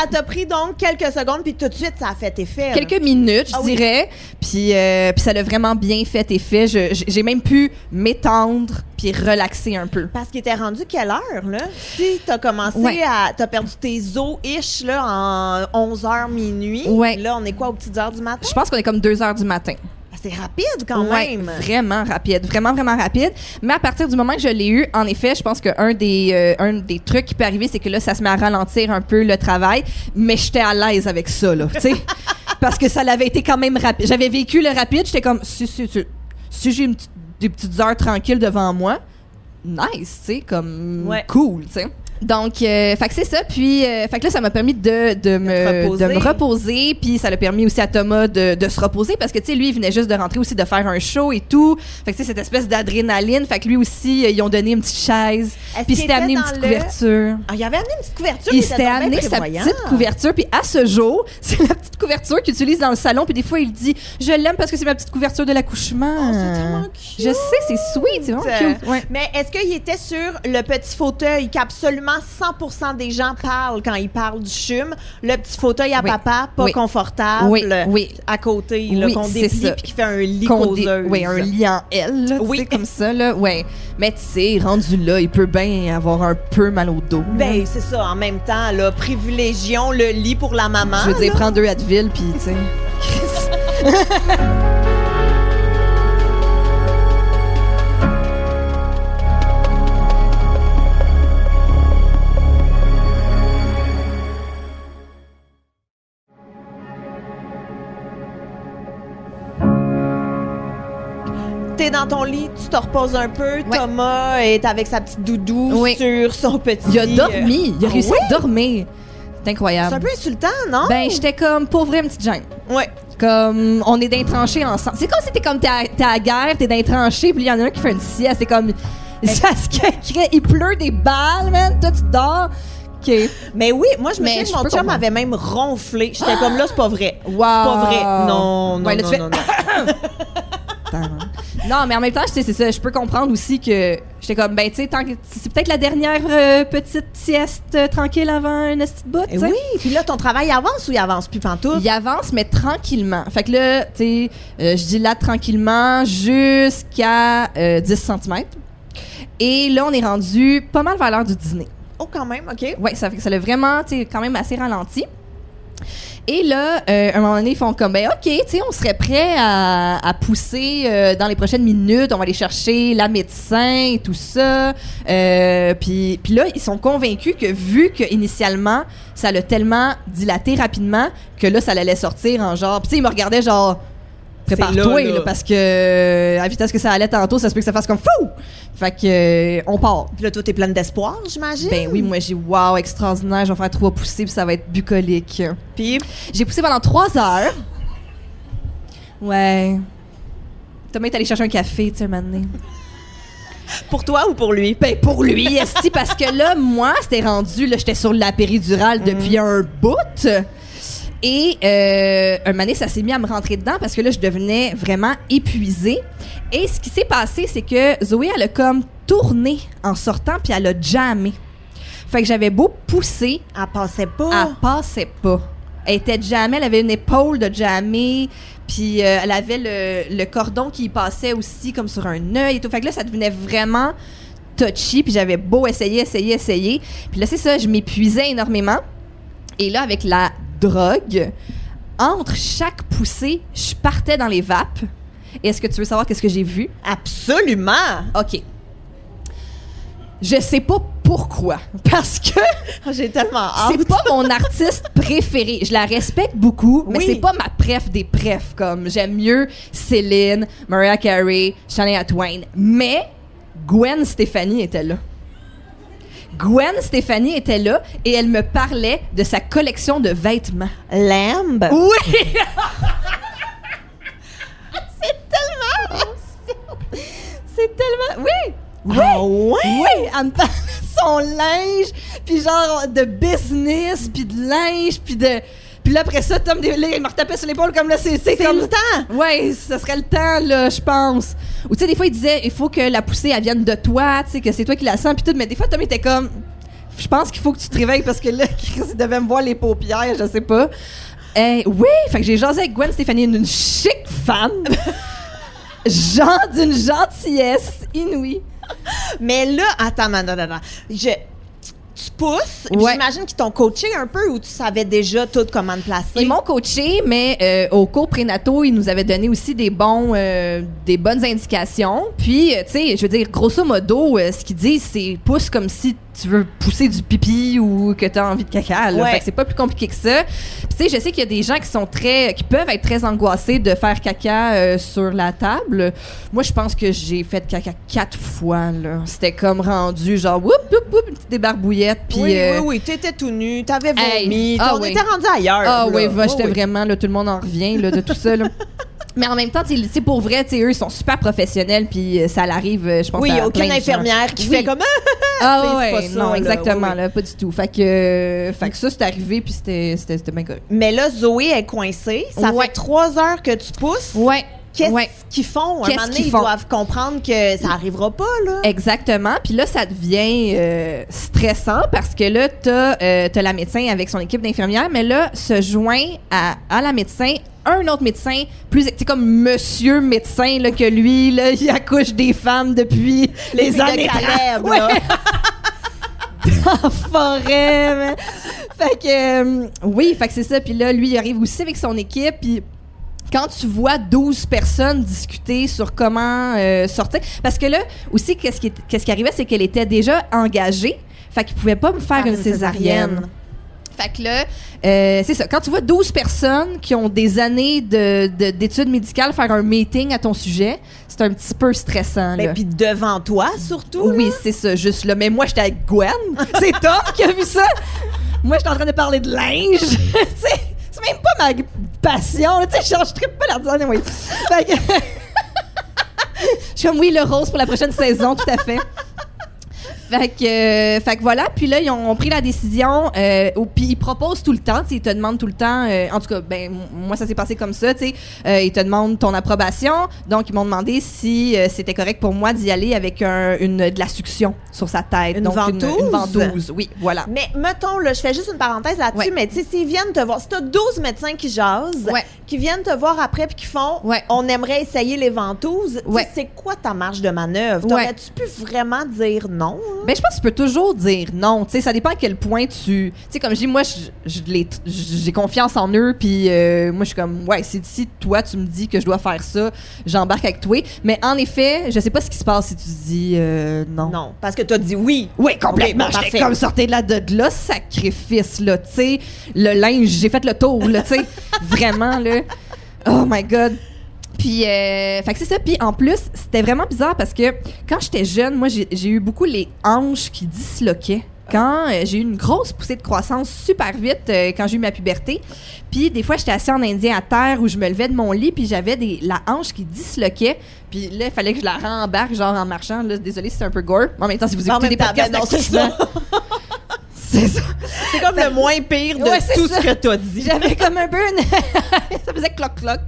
Ça t'a pris donc quelques secondes, puis tout de suite, ça a fait effet. là. Quelques minutes, je Ah oui. dirais. Puis, euh, puis ça l'a vraiment bien fait effet. J'ai même pu m'étendre puis relaxer un peu. Parce qu'il était rendu quelle heure, là? Si t'as commencé Ouais. à. T'as perdu tes os-ish, là, en 11h minuit. Ouais. Là, on est quoi, aux petites heures du matin? Je pense qu'on est comme 2 heures du matin. C'est rapide quand Ouais, même. vraiment rapide, vraiment vraiment rapide. Mais à partir du moment que je l'ai eu, en effet, je pense qu'un des euh, un des trucs qui peut arriver, c'est que là, ça se met à ralentir un peu le travail. Mais j'étais à l'aise avec ça, là, tu sais, [LAUGHS] parce que ça l'avait été quand même rapide. J'avais vécu le rapide, j'étais comme si si si, si j'ai des petites heures tranquilles devant moi, nice, tu sais, comme Ouais. cool, tu sais. Donc, euh, fait que c'est ça. Puis, euh, fait que là, ça m'a permis de, de, me, reposer. de me reposer. Puis, ça l'a permis aussi à Thomas de, de se reposer parce que, tu sais, lui, il venait juste de rentrer aussi, de faire un show et tout. Fait que, tu sais, cette espèce d'adrénaline. Fait que lui aussi, euh, ils ont donné une petite chaise. Puis, qu'il c'était amené une petite le- couverture. Ah, il avait amené une petite couverture. Il était s'était amené sa petite couverture. Puis, à ce jour, [LAUGHS] c'est la petite couverture qu'il utilise dans le salon. Puis, des fois, il dit Je l'aime parce que c'est ma petite couverture de l'accouchement. Oh, c'est tellement cute. Je sais, c'est sweet. C'est vraiment cute. Ouais. Mais est-ce qu'il était sur le petit fauteuil qu'absolument 100% des gens parlent quand ils parlent du CHUM? Le petit fauteuil à Oui. papa, pas Oui. confortable, Oui, oui. à côté, qu'on déplie puis qui fait un lit causeuse. Oui, un lit en L, là, Oui. comme ça, là. Ouais. Mais tu sais, rendu là, il peut bien avoir un peu mal au dos. Ben, c'est ça, en même temps, là, privilégions le lit pour la maman. Je veux dire, là. prends deux Advil, puis tu sais. [LAUGHS] te reposes un peu. Thomas est avec sa petite doudou Oui. sur son petit. Il a dormi. Il a Ah réussi oui? à dormir. C'est C'est incroyable. un peu insultant, non? Ben, j'étais comme, pour vrai, une petite gêne. Ouais. Comme, on est d'un tranché ensemble. C'est comme si t'es comme, t'es à, la guerre, t'es d'un tranché, puis il y en a un qui fait une sieste. C'est comme, [LAUGHS] ça se crée, il pleut des balles, man. Toi, tu dors. OK. Mais oui, moi, je me souviens que mon chum comprendre. avait même ronflé. J'étais comme là, c'est pas vrai. Wow. C'est pas vrai. Non, non, Ouais, là, non, tu fais- [COUGHS] [COUGHS] [COUGHS] non, non. Non, mais en même temps, c'est ça. Je peux comprendre aussi que j'étais comme, ben, tu sais, c'est peut-être la dernière euh, petite sieste euh, tranquille avant un petit bout, Eh oui, puis là, ton travail avance ou il avance plus pantoute? Il avance, mais tranquillement. Fait que là, tu sais, euh, je dis là tranquillement jusqu'à euh, 10 cm. Et là, on est rendu pas mal vers l'heure du dîner. Oh, quand même, OK. Ouais, ça fait que ça l'a vraiment, tu sais, quand même assez ralenti. Et là, euh, à un moment donné, ils font comme, ben OK, tu on serait prêt à, pousser euh, dans les prochaines minutes. On va aller chercher la médecin et tout ça. Euh, puis, là, ils sont convaincus que vu que initialement, ça l'a tellement dilaté rapidement que là, ça allait sortir en genre. Puis tu sais, ils me regardaient genre, prépare-toi, là, parce que euh, à la vitesse que ça allait tantôt, ça se peut que ça fasse comme fou. Fait que euh, on part. Puis là, toi, t'es pleine d'espoir, j'imagine? Ben oui, moi j'ai wow, extraordinaire, je vais faire trois poussées puis ça va être bucolique. Puis, J'ai poussé pendant trois heures. Ouais. Thomas est allé chercher un café, tu sais, un moment donné. pour toi ou pour lui? Ben pour lui, esti, parce que là, moi, c'était rendu, là, j'étais sur la péridurale depuis un bout. Et euh, un moment donné, ça s'est mis à me rentrer dedans parce que là, je devenais vraiment épuisée. Et ce qui s'est passé, c'est que Zoé, elle a comme tourné en sortant puis elle a jammé. Fait que j'avais beau pousser, Elle passait pas. elle passait pas. Elle était jamais, elle avait une épaule de jamais, puis euh, elle avait le, le cordon qui passait aussi comme sur un œil et tout. Fait que là, ça devenait vraiment touchy, puis j'avais beau essayer, essayer, essayer. Puis là, c'est ça, je m'épuisais énormément. Et là, avec la drogue, entre chaque poussée, je partais dans les vapes. Est-ce que tu veux savoir qu'est-ce que j'ai vu? Absolument! OK. Je sais pas pourquoi. [LAUGHS] Parce que [LAUGHS] J'ai tellement hâte. c'est pas mon artiste préféré. Je la respecte beaucoup, mais Oui. c'est pas ma préf des prefs. Comme j'aime mieux Céline, Mariah Carey, Shania Twain. Mais Gwen Stefani était là. Gwen Stefani était là et elle me parlait de sa collection de vêtements. Lamb. Oui! [LAUGHS] [LAUGHS] c'est tellement. Oui! Oui! Ah ouais? Oui, elle me parlait de son linge, puis genre de business, puis de linge, puis de... Puis là, après ça, Tom, il me retapait sur l'épaule comme là, c'est comme... le temps! Ouais, ce serait le temps, là, je pense. Ou tu sais, des fois, il disait, il faut que la poussée, elle vienne de toi, tu sais, que c'est toi qui la sens, puis tout. Mais des fois, Tom était comme, je pense qu'il faut que tu te réveilles parce que là, [LAUGHS] Chris, il devait me voir les paupières, je sais pas. Euh, oui, fait que j'ai jasé avec Gwen Stéphanie, une chic femme. [LAUGHS] Genre d'une gentillesse inouïe. Mais là, attends, attends, attends. attends. Je, tu pousses. Ouais. J'imagine qu'ils t'ont coaché un peu ou tu savais déjà tout comment te placer. Ils m'ont coaché, mais euh, au cours prénatal, ils nous avaient donné aussi des bons, euh, des bonnes indications. Puis, euh, tu sais, je veux dire, grosso modo, euh, ce qu'ils disent, c'est pousse comme si tu veux pousser du pipi ou que tu as envie de caca. Là. Ouais. Fait que c'est pas plus compliqué que ça. Puis, tu sais, je sais qu'il y a des gens qui sont très, qui peuvent être très angoissés de faire caca sur la table. Moi, je pense que j'ai fait caca quatre fois. Là, c'était comme rendu genre, whoop, whoop, whoop, une petite débarbouillette. Puis, oui, euh, oui, oui, t'étais tout nu, t'avais Hey, vomi, ah on oui. était rendu ailleurs. Ah là. oui, va, j'étais oui. vraiment, là, tout le monde en revient là, de tout ça. Là. [LAUGHS] Mais en même temps, c'est pour vrai, eux, ils sont super professionnels, puis euh, ça l'arrive, euh, je pense. Oui, à aucune plein de gens. infirmière qui Oui. fait comme [LAUGHS] Ah ouais, pas ça, non, là, exactement, oui, là, pas du tout. Fait que, euh, fait que ça, c'est arrivé, puis c'était bien correct. Mais là, Zoé est coincée. Ça Ouais. fait trois heures que tu pousses. Ouais. Qu'est-ce ouais. qu'ils font? Un Qu'est-ce moment donné, ils doivent comprendre que ça arrivera pas, là. Exactement. Puis là, ça devient euh, stressant parce que là, t'as euh, t'as la médecin avec son équipe d'infirmières, mais là, se joint à, à la médecin un autre médecin, plus c'est comme monsieur médecin là, que lui, là, il accouche des femmes depuis les, de années 30. là. en forêt. mais- Fait que euh, oui, fait que c'est ça. Puis là, lui, il arrive aussi avec son équipe. Puis quand tu vois 12 personnes discuter sur comment euh, sortir, parce que là aussi, qu'est-ce qui, est- qu'est-ce qui arrivait, c'est qu'elle était déjà engagée. Fait qu'il pouvait pas me faire Faire une une césarienne. césarienne. Fait que là, euh, c'est ça. Quand tu vois 12 personnes qui ont des années de- de- d'études médicales faire un meeting à ton sujet, c'est un petit peu stressant. Mais là. puis devant toi, surtout. Oui, c'est ça, juste là. Mais moi, j'étais avec Gwen. [LAUGHS] C'est Tom qui a vu ça. Moi, j'étais en train de parler de linge. [LAUGHS] [LAUGHS] Tu sais, même pas ma passion. Tu sais, je, je trippe pas là-dedans. Oui. Fait [LAUGHS] je suis comme, oui, le rose pour la prochaine saison, tout à fait. Fait que, euh, fait que voilà, puis là, ils ont pris la décision, euh, au- puis ils proposent tout le temps, ils te demandent tout le temps, euh, en tout cas, ben, moi, ça s'est passé comme ça, sais, euh, ils te demandent ton approbation, donc ils m'ont demandé si euh, c'était correct pour moi d'y aller avec un- une, de la succion sur sa tête. Une donc Une, ventouse? ventouse, oui, voilà. Mais mettons, là, je fais juste une parenthèse là-dessus, Ouais. mais tu sais, s'ils viennent te voir, si t'as 12 médecins qui jasent, Ouais. qui viennent te voir après puis qui font Ouais. on aimerait essayer les ventouses, tu sais, Ouais. c'est quoi ta marge de manœuvre? Ouais. T'aurais-tu pu vraiment dire non? hein? Ben, je pense que tu peux toujours dire non. Tu sais, ça dépend à quel point tu. Tu sais, comme je dis, moi, j'ai confiance en eux, puis euh, moi, je suis comme, ouais, si, si toi, tu me dis que je dois faire ça, j'embarque avec toi. Mais en effet, je sais pas ce qui se passe si tu dis euh, non. Non, parce que t'as dit oui. Oui, complètement. Ok, bon, J'étais comme sortez de là de là, sacrifice, là, tu sais. Le linge, j'ai fait le tour, là, tu sais. [LAUGHS] Vraiment, là. Oh my God. Puis, euh, fait que c'est ça. Puis en plus, c'était vraiment bizarre parce que quand j'étais jeune, moi, j'ai eu beaucoup les hanches qui disloquaient. Quand euh, j'ai eu une grosse poussée de croissance super vite euh, quand j'ai eu ma puberté. Puis des fois, j'étais assis en indien à terre où je me levais de mon lit puis j'avais des la hanche qui disloquait. Puis là, il fallait que je la rembarque genre en marchant. Là, désolé, c'est un peu gore. En même temps, si vous écoutez des podcasts ben non, [LAUGHS] c'est ça. C'est comme le moins pire de Ouais, tout ça. ce que t'as dit. J'avais comme un peu une... [LAUGHS] ça faisait cloc-cloc.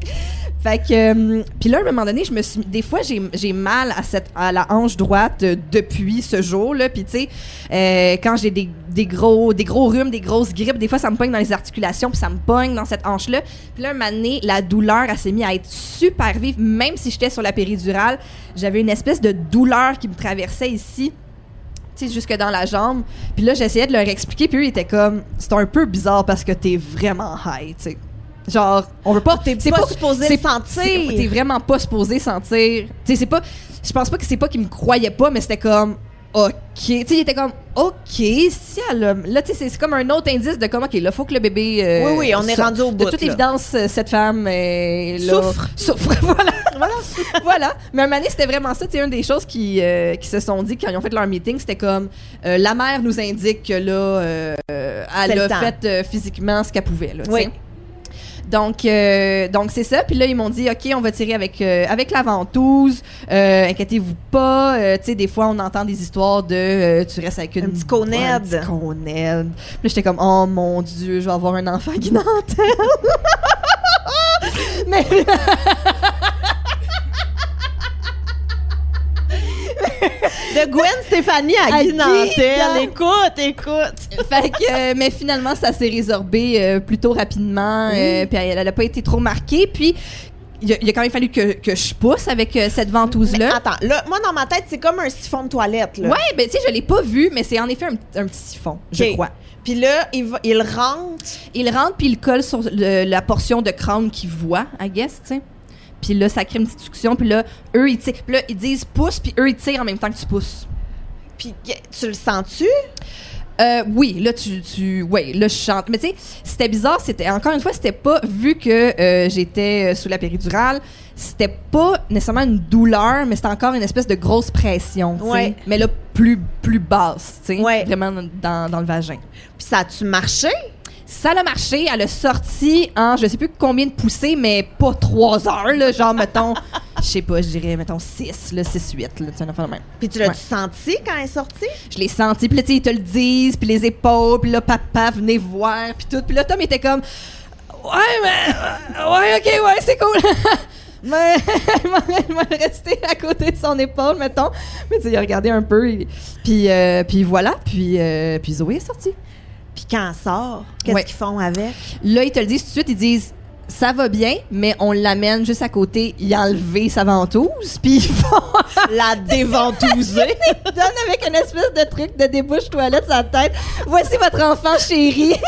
Fait que... euh, Puis là, à un moment donné, je me suis... Des fois, j'ai mal à, cette, à la hanche droite euh, depuis ce jour-là. Puis tu sais, euh, quand j'ai des, des, gros, des gros rhumes, des grosses grippes, des fois, ça me pogne dans les articulations, puis ça me pogne dans cette hanche-là. Puis là, un moment donné, la douleur, elle s'est mise à être super vive. Même si j'étais sur la péridurale, j'avais une espèce de douleur qui me traversait ici tu jusque dans la jambe. Puis là, j'essayais de leur expliquer, puis eux, ils étaient comme, c'est un peu bizarre parce que t'es vraiment high, tu sais. Genre, on veut pas. T'es pas supposé sentir. T'es vraiment pas supposé sentir. Tu sais, c'est pas. Je pense pas que c'est pas qu'ils me croyaient pas, mais c'était comme. OK. Tu sais, il était comme, OK, si elle a- Là, tu sais, c'est- comme un autre indice de comment, OK, là, faut que le bébé. euh, Oui, oui, on est rendu au bout, De toute là. évidence, euh, cette femme là- Souffre. Souffre, [LAUGHS] voilà. voilà. voilà. Mais à un moment donné, c'était vraiment ça. Tu une des choses qui, euh, qui se sont dit quand ils ont fait leur meeting, c'était comme, euh, la mère nous indique que là, euh, elle le a fait euh, physiquement ce qu'elle pouvait, là, Oui. Donc, euh, donc c'est ça. Puis là, ils m'ont dit, OK, on va tirer avec, euh, avec la ventouse. Euh, inquiétez-vous pas. Euh, tu sais, des fois, on entend des histoires de euh, tu restes avec une. Un petit coned. Ouais, un petit coned. Puis là, j'étais comme, oh mon Dieu, je vais avoir un enfant qui [LAUGHS] n'entend. [LAUGHS] Mais De Gwen Stéphanie à, À Guy Nantel. Écoute, écoute. fait que, euh, mais finalement, ça s'est résorbé euh, plutôt rapidement. euh, puis elle n'a pas été trop marquée. Puis il a, il a quand même fallu que, que je pousse avec euh, cette ventouse-là. attends, là, moi, dans ma tête, c'est comme un siphon de toilette. Là. Ouais, ben tu sais, je l'ai pas vu, mais c'est en effet un, un petit siphon, je crois. Puis là, il, va, il rentre. Il rentre puis il colle sur le- la portion de crâne qu'il voit, I guess, tu sais. Puis là, ça crée une petite succion. Puis là, eux, ils. Puis là, ils disent pousse, puis eux, ils tirent en même temps que tu pousses. Puis tu le sens-tu? Euh, oui, là, tu. tu ouais, là, je chante. Mais tu sais, c'était bizarre. C'était, encore une fois, c'était pas. Vu que euh, j'étais euh, sous la péridurale, c'était pas nécessairement une douleur, mais c'était encore une espèce de grosse pression. Ouais. Mais là, plus, plus basse, tu sais. Ouais. Vraiment dans, dans le vagin. Puis ça a-tu marché? Ça a marché, elle a sorti en je sais plus combien de poussées, mais pas trois heures, là, genre, mettons, [LAUGHS] je sais pas, je dirais, mettons, 6, là, 6, 8, là, tu sais, un enfant de même. Puis tu Ouais. senti quand elle est sortie? Je l'ai senti, puis là, ils te le disent, puis les épaules, puis là, papa, venez voir, puis tout. Puis là, Tom était comme, ouais, mais, ouais, ok, ouais, c'est cool. [LAUGHS] mais [LAUGHS] il m'a- resté à côté de son épaule, mettons. Mais tu sais, il a regardé un peu, puis, euh, puis voilà, puis, euh, puis Zoé est sortie. Puis quand sort, qu'est-ce Ouais. qu'ils font avec? Là, ils te le disent tout de suite, ils disent ça va bien, mais on l'amène juste à côté, y enlever sa ventouse, puis ils font [LAUGHS] La déventouser. [LAUGHS] ils donnent avec une espèce de truc de débouche toilette sur la tête. Voici votre enfant chéri. [LAUGHS]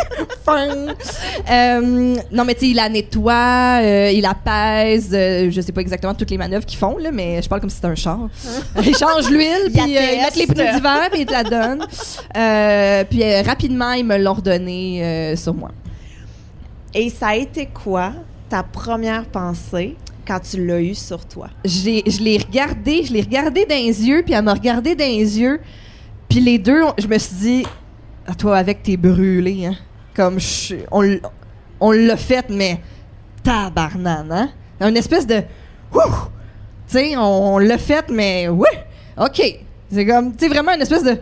Euh, non, mais tu sais, il la nettoie, euh, il la pèse, euh, je sais pas exactement toutes les manœuvres qu'ils font, là, mais je parle comme si c'était un char. ils changent l'huile, Il puis euh, ils mettent les pneus d'hiver, puis ils te la donnent. Euh, puis rapidement, ils me l'ont redonné sur moi. Et ça a été quoi ta première pensée quand tu l'as eu sur toi? je l'ai regardé, je l'ai regardé dans les yeux, puis elle m'a regardé dans les yeux. Puis les deux, je me suis dit, à toi, avec tes brûlés, hein. Comme, je- on, on l'a fait, mais tabarnane, hein? Une espèce de! Tu sais, on, on l'a fait, mais ouais, OK. C'est comme, tu sais, vraiment une espèce de,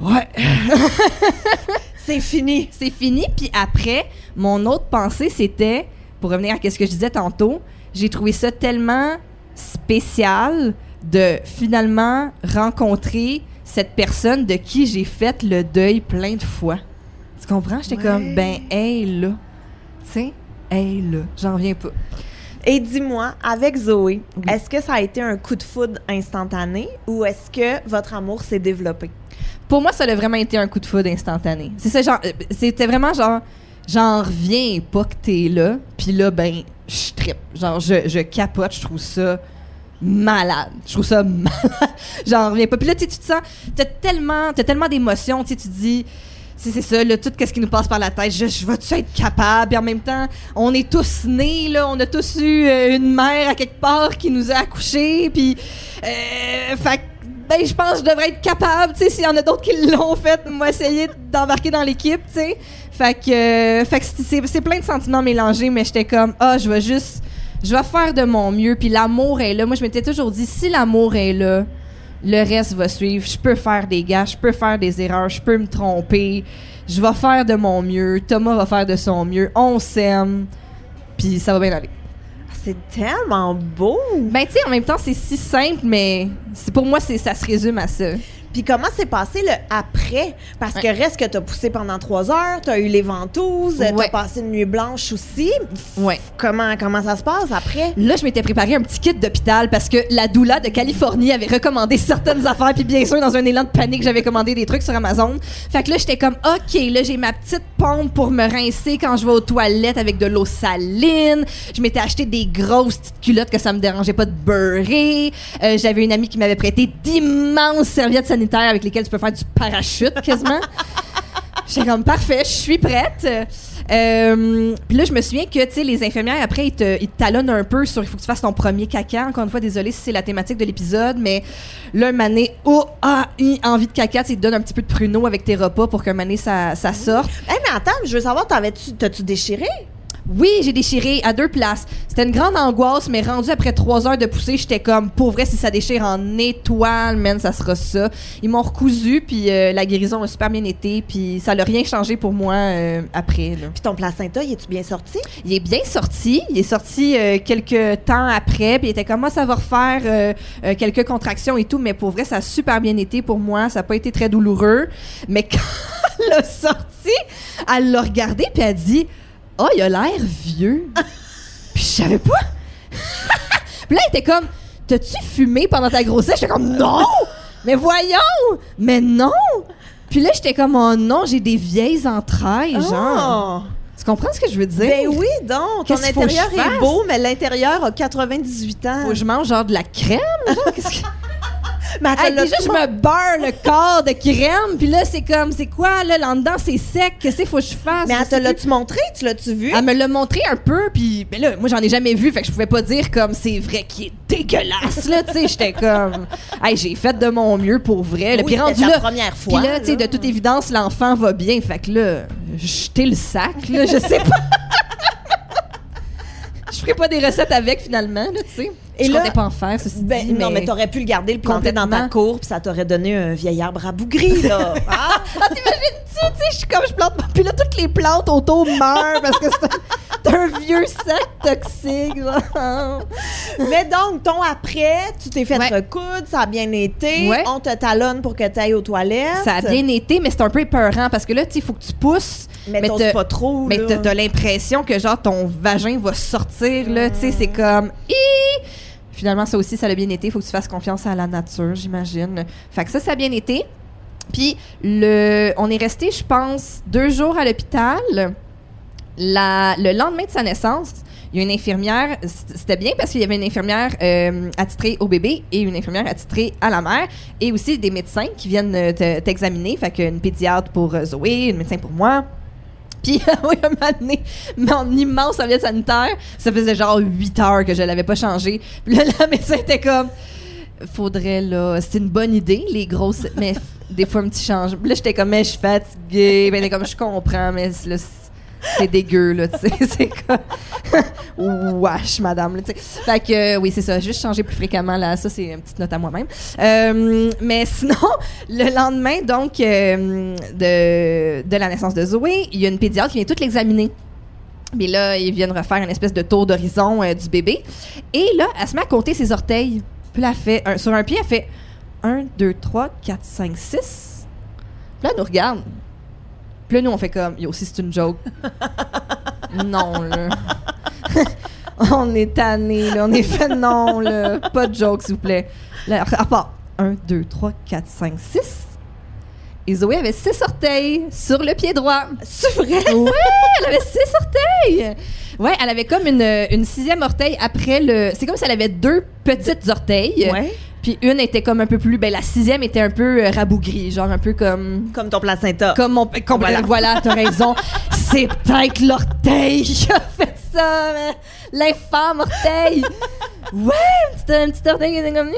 ouais. [LAUGHS] C'est fini. c'est fini. Puis après, mon autre pensée, c'était, pour revenir à ce que je disais tantôt, j'ai trouvé ça tellement spécial de finalement rencontrer cette personne de qui j'ai fait le deuil plein de fois. Tu comprends? J'étais Ouais. comme, ben, hey là. Tu sais, hey là. J'en reviens pas. Et dis-moi, avec Zoé, Oui. est-ce que ça a été un coup de foudre instantané ou est-ce que votre amour s'est développé? Pour moi, ça a vraiment été un coup de foudre instantané. C'est ça, genre, euh, c'était vraiment genre, j'en reviens pas que t'es là, puis là, ben, je trippe. Genre, je, je capote, je trouve ça malade. Je trouve ça [LAUGHS] malade. J'en reviens pas. Puis là, tu te sens, t'as tellement, t'as tellement d'émotions, tu te dis, c'est ça, là, tout ce qui nous passe par la tête, je, je vais-tu être capable? Puis en même temps, on est tous nés, là, on a tous eu euh, une mère à quelque part qui nous a accouchés, puis, euh, fait ben, je pense que je devrais être capable, tu sais, s'il y en a d'autres qui l'ont fait, moi, essayer d'embarquer dans l'équipe, tu sais. Fait que, euh, fait que c'est- plein de sentiments mélangés, mais j'étais comme, ah, je vais juste, je vais faire de mon mieux, puis l'amour est là. Moi, je m'étais toujours dit, si l'amour est là, le reste va suivre. Je peux faire des gars, je peux faire des erreurs, je peux me tromper. Je vais faire de mon mieux. Thomas va faire de son mieux. On s'aime. Puis ça va bien aller. C'est tellement beau! Ben, tu sais, en même temps, c'est si simple, mais pour moi, ça se résume à ça. Puis comment s'est passé le après? Parce que reste que t'as poussé pendant trois heures, t'as eu les ventouses, t'as Ouais. passé une nuit blanche aussi. Ouais. Comment, comment ça se passe après? Là, je m'étais préparé un petit kit d'hôpital parce que la doula de Californie avait recommandé certaines affaires. Puis bien sûr, dans un élan de panique, j'avais commandé des trucs sur Amazon. Fait que là, j'étais comme, OK, là, j'ai ma petite pompe pour me rincer quand je vais aux toilettes avec de l'eau saline. Je m'étais acheté des grosses petites culottes que ça me dérangeait pas de beurrer. Euh, j'avais une amie qui m'avait prêté d'immenses serviettes sanitaires avec lesquelles tu peux faire du parachute quasiment. [LAUGHS] J'étais comme parfait, je suis prête. Euh, Puis là, je me souviens que tu sais, les infirmières après ils te, ils te talonnent un peu sur il faut que tu fasses ton premier caca. Encore une fois, désolé si c'est la thématique de l'épisode, mais là, un mané, oh, ah, envie de caca, tu te donnent un petit peu de pruneau avec tes repas pour qu'un mané ça, ça sorte. Eh mais attends, je veux savoir, t'avais-tu, t'as-tu déchiré? Oui, j'ai déchiré à deux places. C'était une grande angoisse, mais rendu après trois heures de poussée, j'étais comme, pour vrai, si ça déchire en étoile, man, ça sera ça. Ils m'ont recousu, puis euh, la guérison a super bien été, puis ça n'a rien changé pour moi euh, après. là. Puis ton placenta, il est-tu bien sorti? Il est bien sorti. Il est sorti euh, quelques temps après, puis il était comme, moi, ça va refaire euh, euh, quelques contractions et tout, mais pour vrai, ça a super bien été pour moi. Ça n'a pas été très douloureux. Mais [LAUGHS] quand elle a sorti, elle l'a regardé, puis elle a dit, oh, il a l'air vieux. [LAUGHS] puis je savais pas. [LAUGHS] puis là, elle était comme, t'as-tu fumé pendant ta grossesse? J'étais comme, non! Mais voyons! Mais non! Puis là, j'étais comme, oh non, j'ai des vieilles entrailles, genre. Oh! Tu comprends ce que je veux dire? Ben oui, donc. Ton intérieur est beau, mais l'intérieur a 98 ans. Faut que je mange genre de la crème? Genre, qu'est-ce que... Mais attends, Hey, là, déjà, je me beurre le [LAUGHS] corps de crème, puis là, c'est comme, c'est quoi, là, là dedans c'est sec, qu'est-ce qu'il faut que je fasse? Mais elle te l'as-tu montré? Tu l'as-tu vu? Elle me l'a montré un peu, puis ben là, moi, j'en ai jamais vu, fait que je pouvais pas dire comme c'est vrai qu'il est dégueulasse, là, tu sais, j'étais comme, [LAUGHS] hey, j'ai fait de mon mieux pour vrai, Oui, puis rendu là, première puis fois. là, tu sais, de toute évidence, l'enfant va bien, fait que là, jeter le sac, là, je sais pas. [LAUGHS] Je ferai pas des recettes avec finalement, là, tu sais. Et je là- comptais pas en faire, ceci Ben, dit, Non, mais t'aurais pu le garder, le planter dans ta cour, puis ça t'aurait donné un vieil arbre rabougri, là. [LAUGHS] Ah! Ah, t'imagines-tu, tu sais, je suis comme je plante. Puis là, toutes les plantes autour meurent parce que c'est un, un vieux sac toxique, genre. Mais donc, ton après, tu t'es fait Ouais. recoudre, ça a bien été. Ouais. On te talonne pour que tu ailles aux toilettes. Ça a bien été, mais c'est un peu épeurant parce que là, tu sais, il faut que tu pousses. Mais, mais pas trop, Mais t'as l'impression que, genre, ton vagin va sortir, là. Tu sais, c'est comme. Finalement, ça aussi, ça a bien été. Il faut que tu fasses confiance à la nature, j'imagine. Fait que ça, ça a bien été. Puis, le, on est resté, je pense, deux jours à l'hôpital. La- le lendemain de sa naissance, il y a une infirmière. C'était bien parce qu'il y avait une infirmière euh, attitrée au bébé et une infirmière attitrée à la mère. Et aussi des médecins qui viennent euh, te- t'examiner. Fait qu'une pédiatre pour euh, Zoé, une médecin pour moi. [LAUGHS] Puis, oui, un moment donné, mon immense serviette sanitaire, ça faisait genre 8 heures que je l'avais pas changé. Puis là, la médecin était comme, faudrait là, c'est une bonne idée, les grosses, mais des fois un petit. Puis là, j'étais comme, mais je suis fatiguée. Ben, comme, je comprends, mais c'est- là, c'est- dégueu, là, tu sais. [LAUGHS] C'est comme, [LAUGHS] wesh, madame, là, tu sais. Fait que, euh, oui, c'est ça, juste changer plus fréquemment, là. Ça, c'est une petite note à moi-même. Euh, mais sinon, [LAUGHS] le lendemain, donc, euh, de, de la naissance de Zoé, il y a une pédiatre qui vient tout l'examiner. Mais là, ils viennent refaire une espèce de tour d'horizon du bébé. Et là, elle se met à compter ses orteils. Puis elle fait, sur un pied, elle fait 1, 2, 3, 4, 5, 6. Puis là, elle nous regarde. Puis là, nous, on fait comme, yo, si c'est une joke. [LAUGHS] non, là. [LAUGHS] on est tanné, là. On est fait, non, là. Pas de joke, s'il vous plaît. Là, à part 1, 2, 3, 4, 5, 6. Et Zoé avait six orteils sur le pied droit. C'est vrai? Ouais, elle avait six orteils. Ouais, elle avait comme une, une sixième orteil après le. C'est comme si elle avait deux petites orteils. Ouais. Puis une était comme un peu plus. Ben la sixième était un peu euh, rabougrie, genre un peu comme. Comme ton placenta. Comme mon. Comme, Voilà. voilà, t'as raison. [LAUGHS] C'est peut-être l'orteil qui a fait ça, mais l'infâme orteil. Ouais, un petit, orteil qui était comme.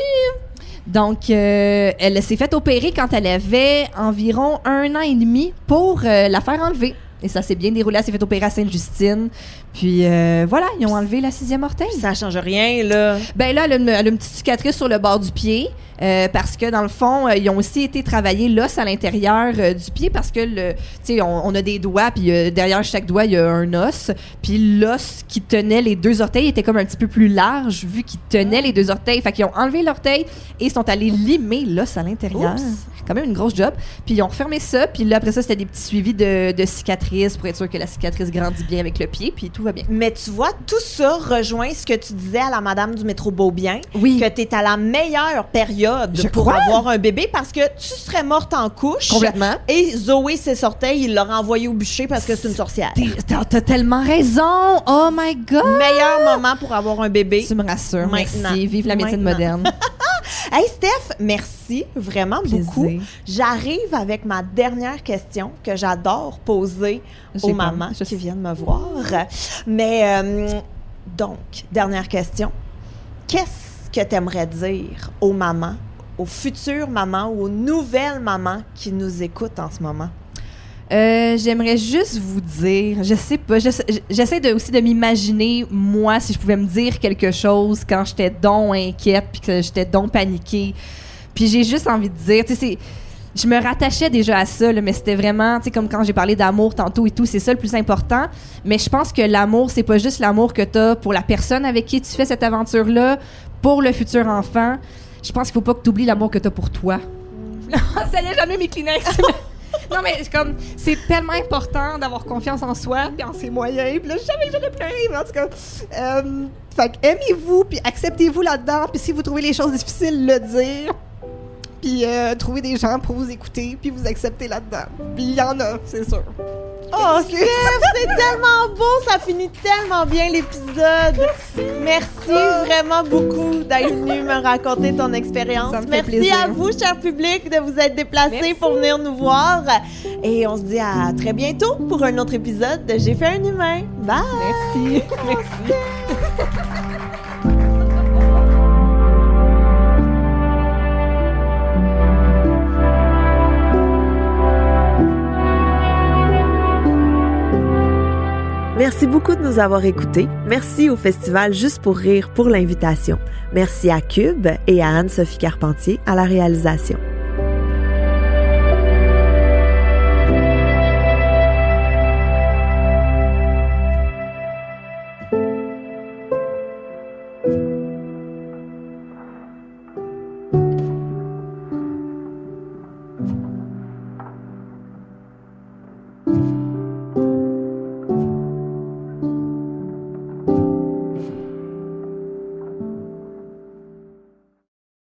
Donc, euh, elle s'est fait opérer quand elle avait environ un an et demi pour euh, la faire enlever. Et ça s'est bien déroulé. Elle s'est fait opérer à Sainte-Justine. Puis euh, voilà, ils ont enlevé la sixième orteil. Ça change rien, là. Ben là, elle a, une, elle a une petite cicatrice sur le bord du pied euh, parce que dans le fond, euh, ils ont aussi été travailler l'os à l'intérieur euh, du pied parce que le, tu sais, on, on a des doigts puis derrière chaque doigt il y a un os. Puis l'os qui tenait les deux orteils était comme un petit peu plus large vu qu'il tenait les deux orteils. Fait qu'ils ont enlevé l'orteil et ils sont allés limer l'os à l'intérieur. Quand même une grosse job. Puis ils ont refermé ça. Puis là après ça c'était des petits suivis de, de cicatrices pour être sûr que la cicatrice grandit bien avec le pied. Puis tout va bien. Mais tu vois, tout ça rejoint ce que tu disais à la madame du métro Beaubien. Oui. Que tu es à la meilleure période Je pour crois. avoir un bébé parce que tu serais morte en couche. Complètement. Et Zoé, ses orteils, il l'a renvoyé au bûcher parce que c'est une sorcière. T'as t'as tellement raison! Oh my god! Meilleur moment pour avoir un bébé. Tu me rassures. Maintenant. Merci. Vive la médecine Maintenant. moderne. [LAUGHS] Hey Steph, merci vraiment Plaisir. beaucoup. J'arrive avec ma dernière question que j'adore poser aux mamans Je qui viennent me voir. Mais euh, donc, dernière question. Qu'est-ce que tu aimerais dire aux mamans, aux futures mamans ou aux nouvelles mamans qui nous écoutent en ce moment? Euh, J'aimerais juste vous dire, je sais pas, j'essa- j'essaie de, aussi de m'imaginer, moi, si je pouvais me dire quelque chose quand j'étais donc inquiète puis que j'étais donc paniquée. Puis j'ai juste envie de dire, tu sais, je me rattachais déjà à ça, là, mais c'était vraiment, tu sais, comme quand j'ai parlé d'amour tantôt et tout, c'est ça le plus important. Mais je pense que l'amour, c'est pas juste l'amour que t'as pour la personne avec qui tu fais cette aventure-là, pour le futur enfant. Je pense qu'il faut pas que tu oublies l'amour que t'as pour toi. [LAUGHS] ça y est, jamais mes Kleenex. [LAUGHS] non, mais c'est comme, c'est tellement important d'avoir confiance en soi puis en ses moyens. Puis là, je savais que j'allais pleurer, mais en tout cas. euh, fait aimez-vous, puis acceptez-vous là-dedans. Puis si vous trouvez les choses difficiles, le dire. Puis euh, trouver des gens pour vous écouter, puis vous accepter là-dedans. Puis il y en a, c'est sûr. Oh, Steph, c'est tellement beau, ça finit tellement bien l'épisode. Merci vraiment beaucoup d'être venu me raconter ton expérience. Merci plaisir. à vous, cher public, de vous être déplacés pour venir nous voir. Et on se dit à très bientôt pour un autre épisode de J'ai fait un humain. Bye! Merci. Merci. [LAUGHS] Merci beaucoup de nous avoir écoutés. Merci au Festival Juste pour rire pour l'invitation. Merci à Cube et à Anne-Sophie Carpentier à la réalisation.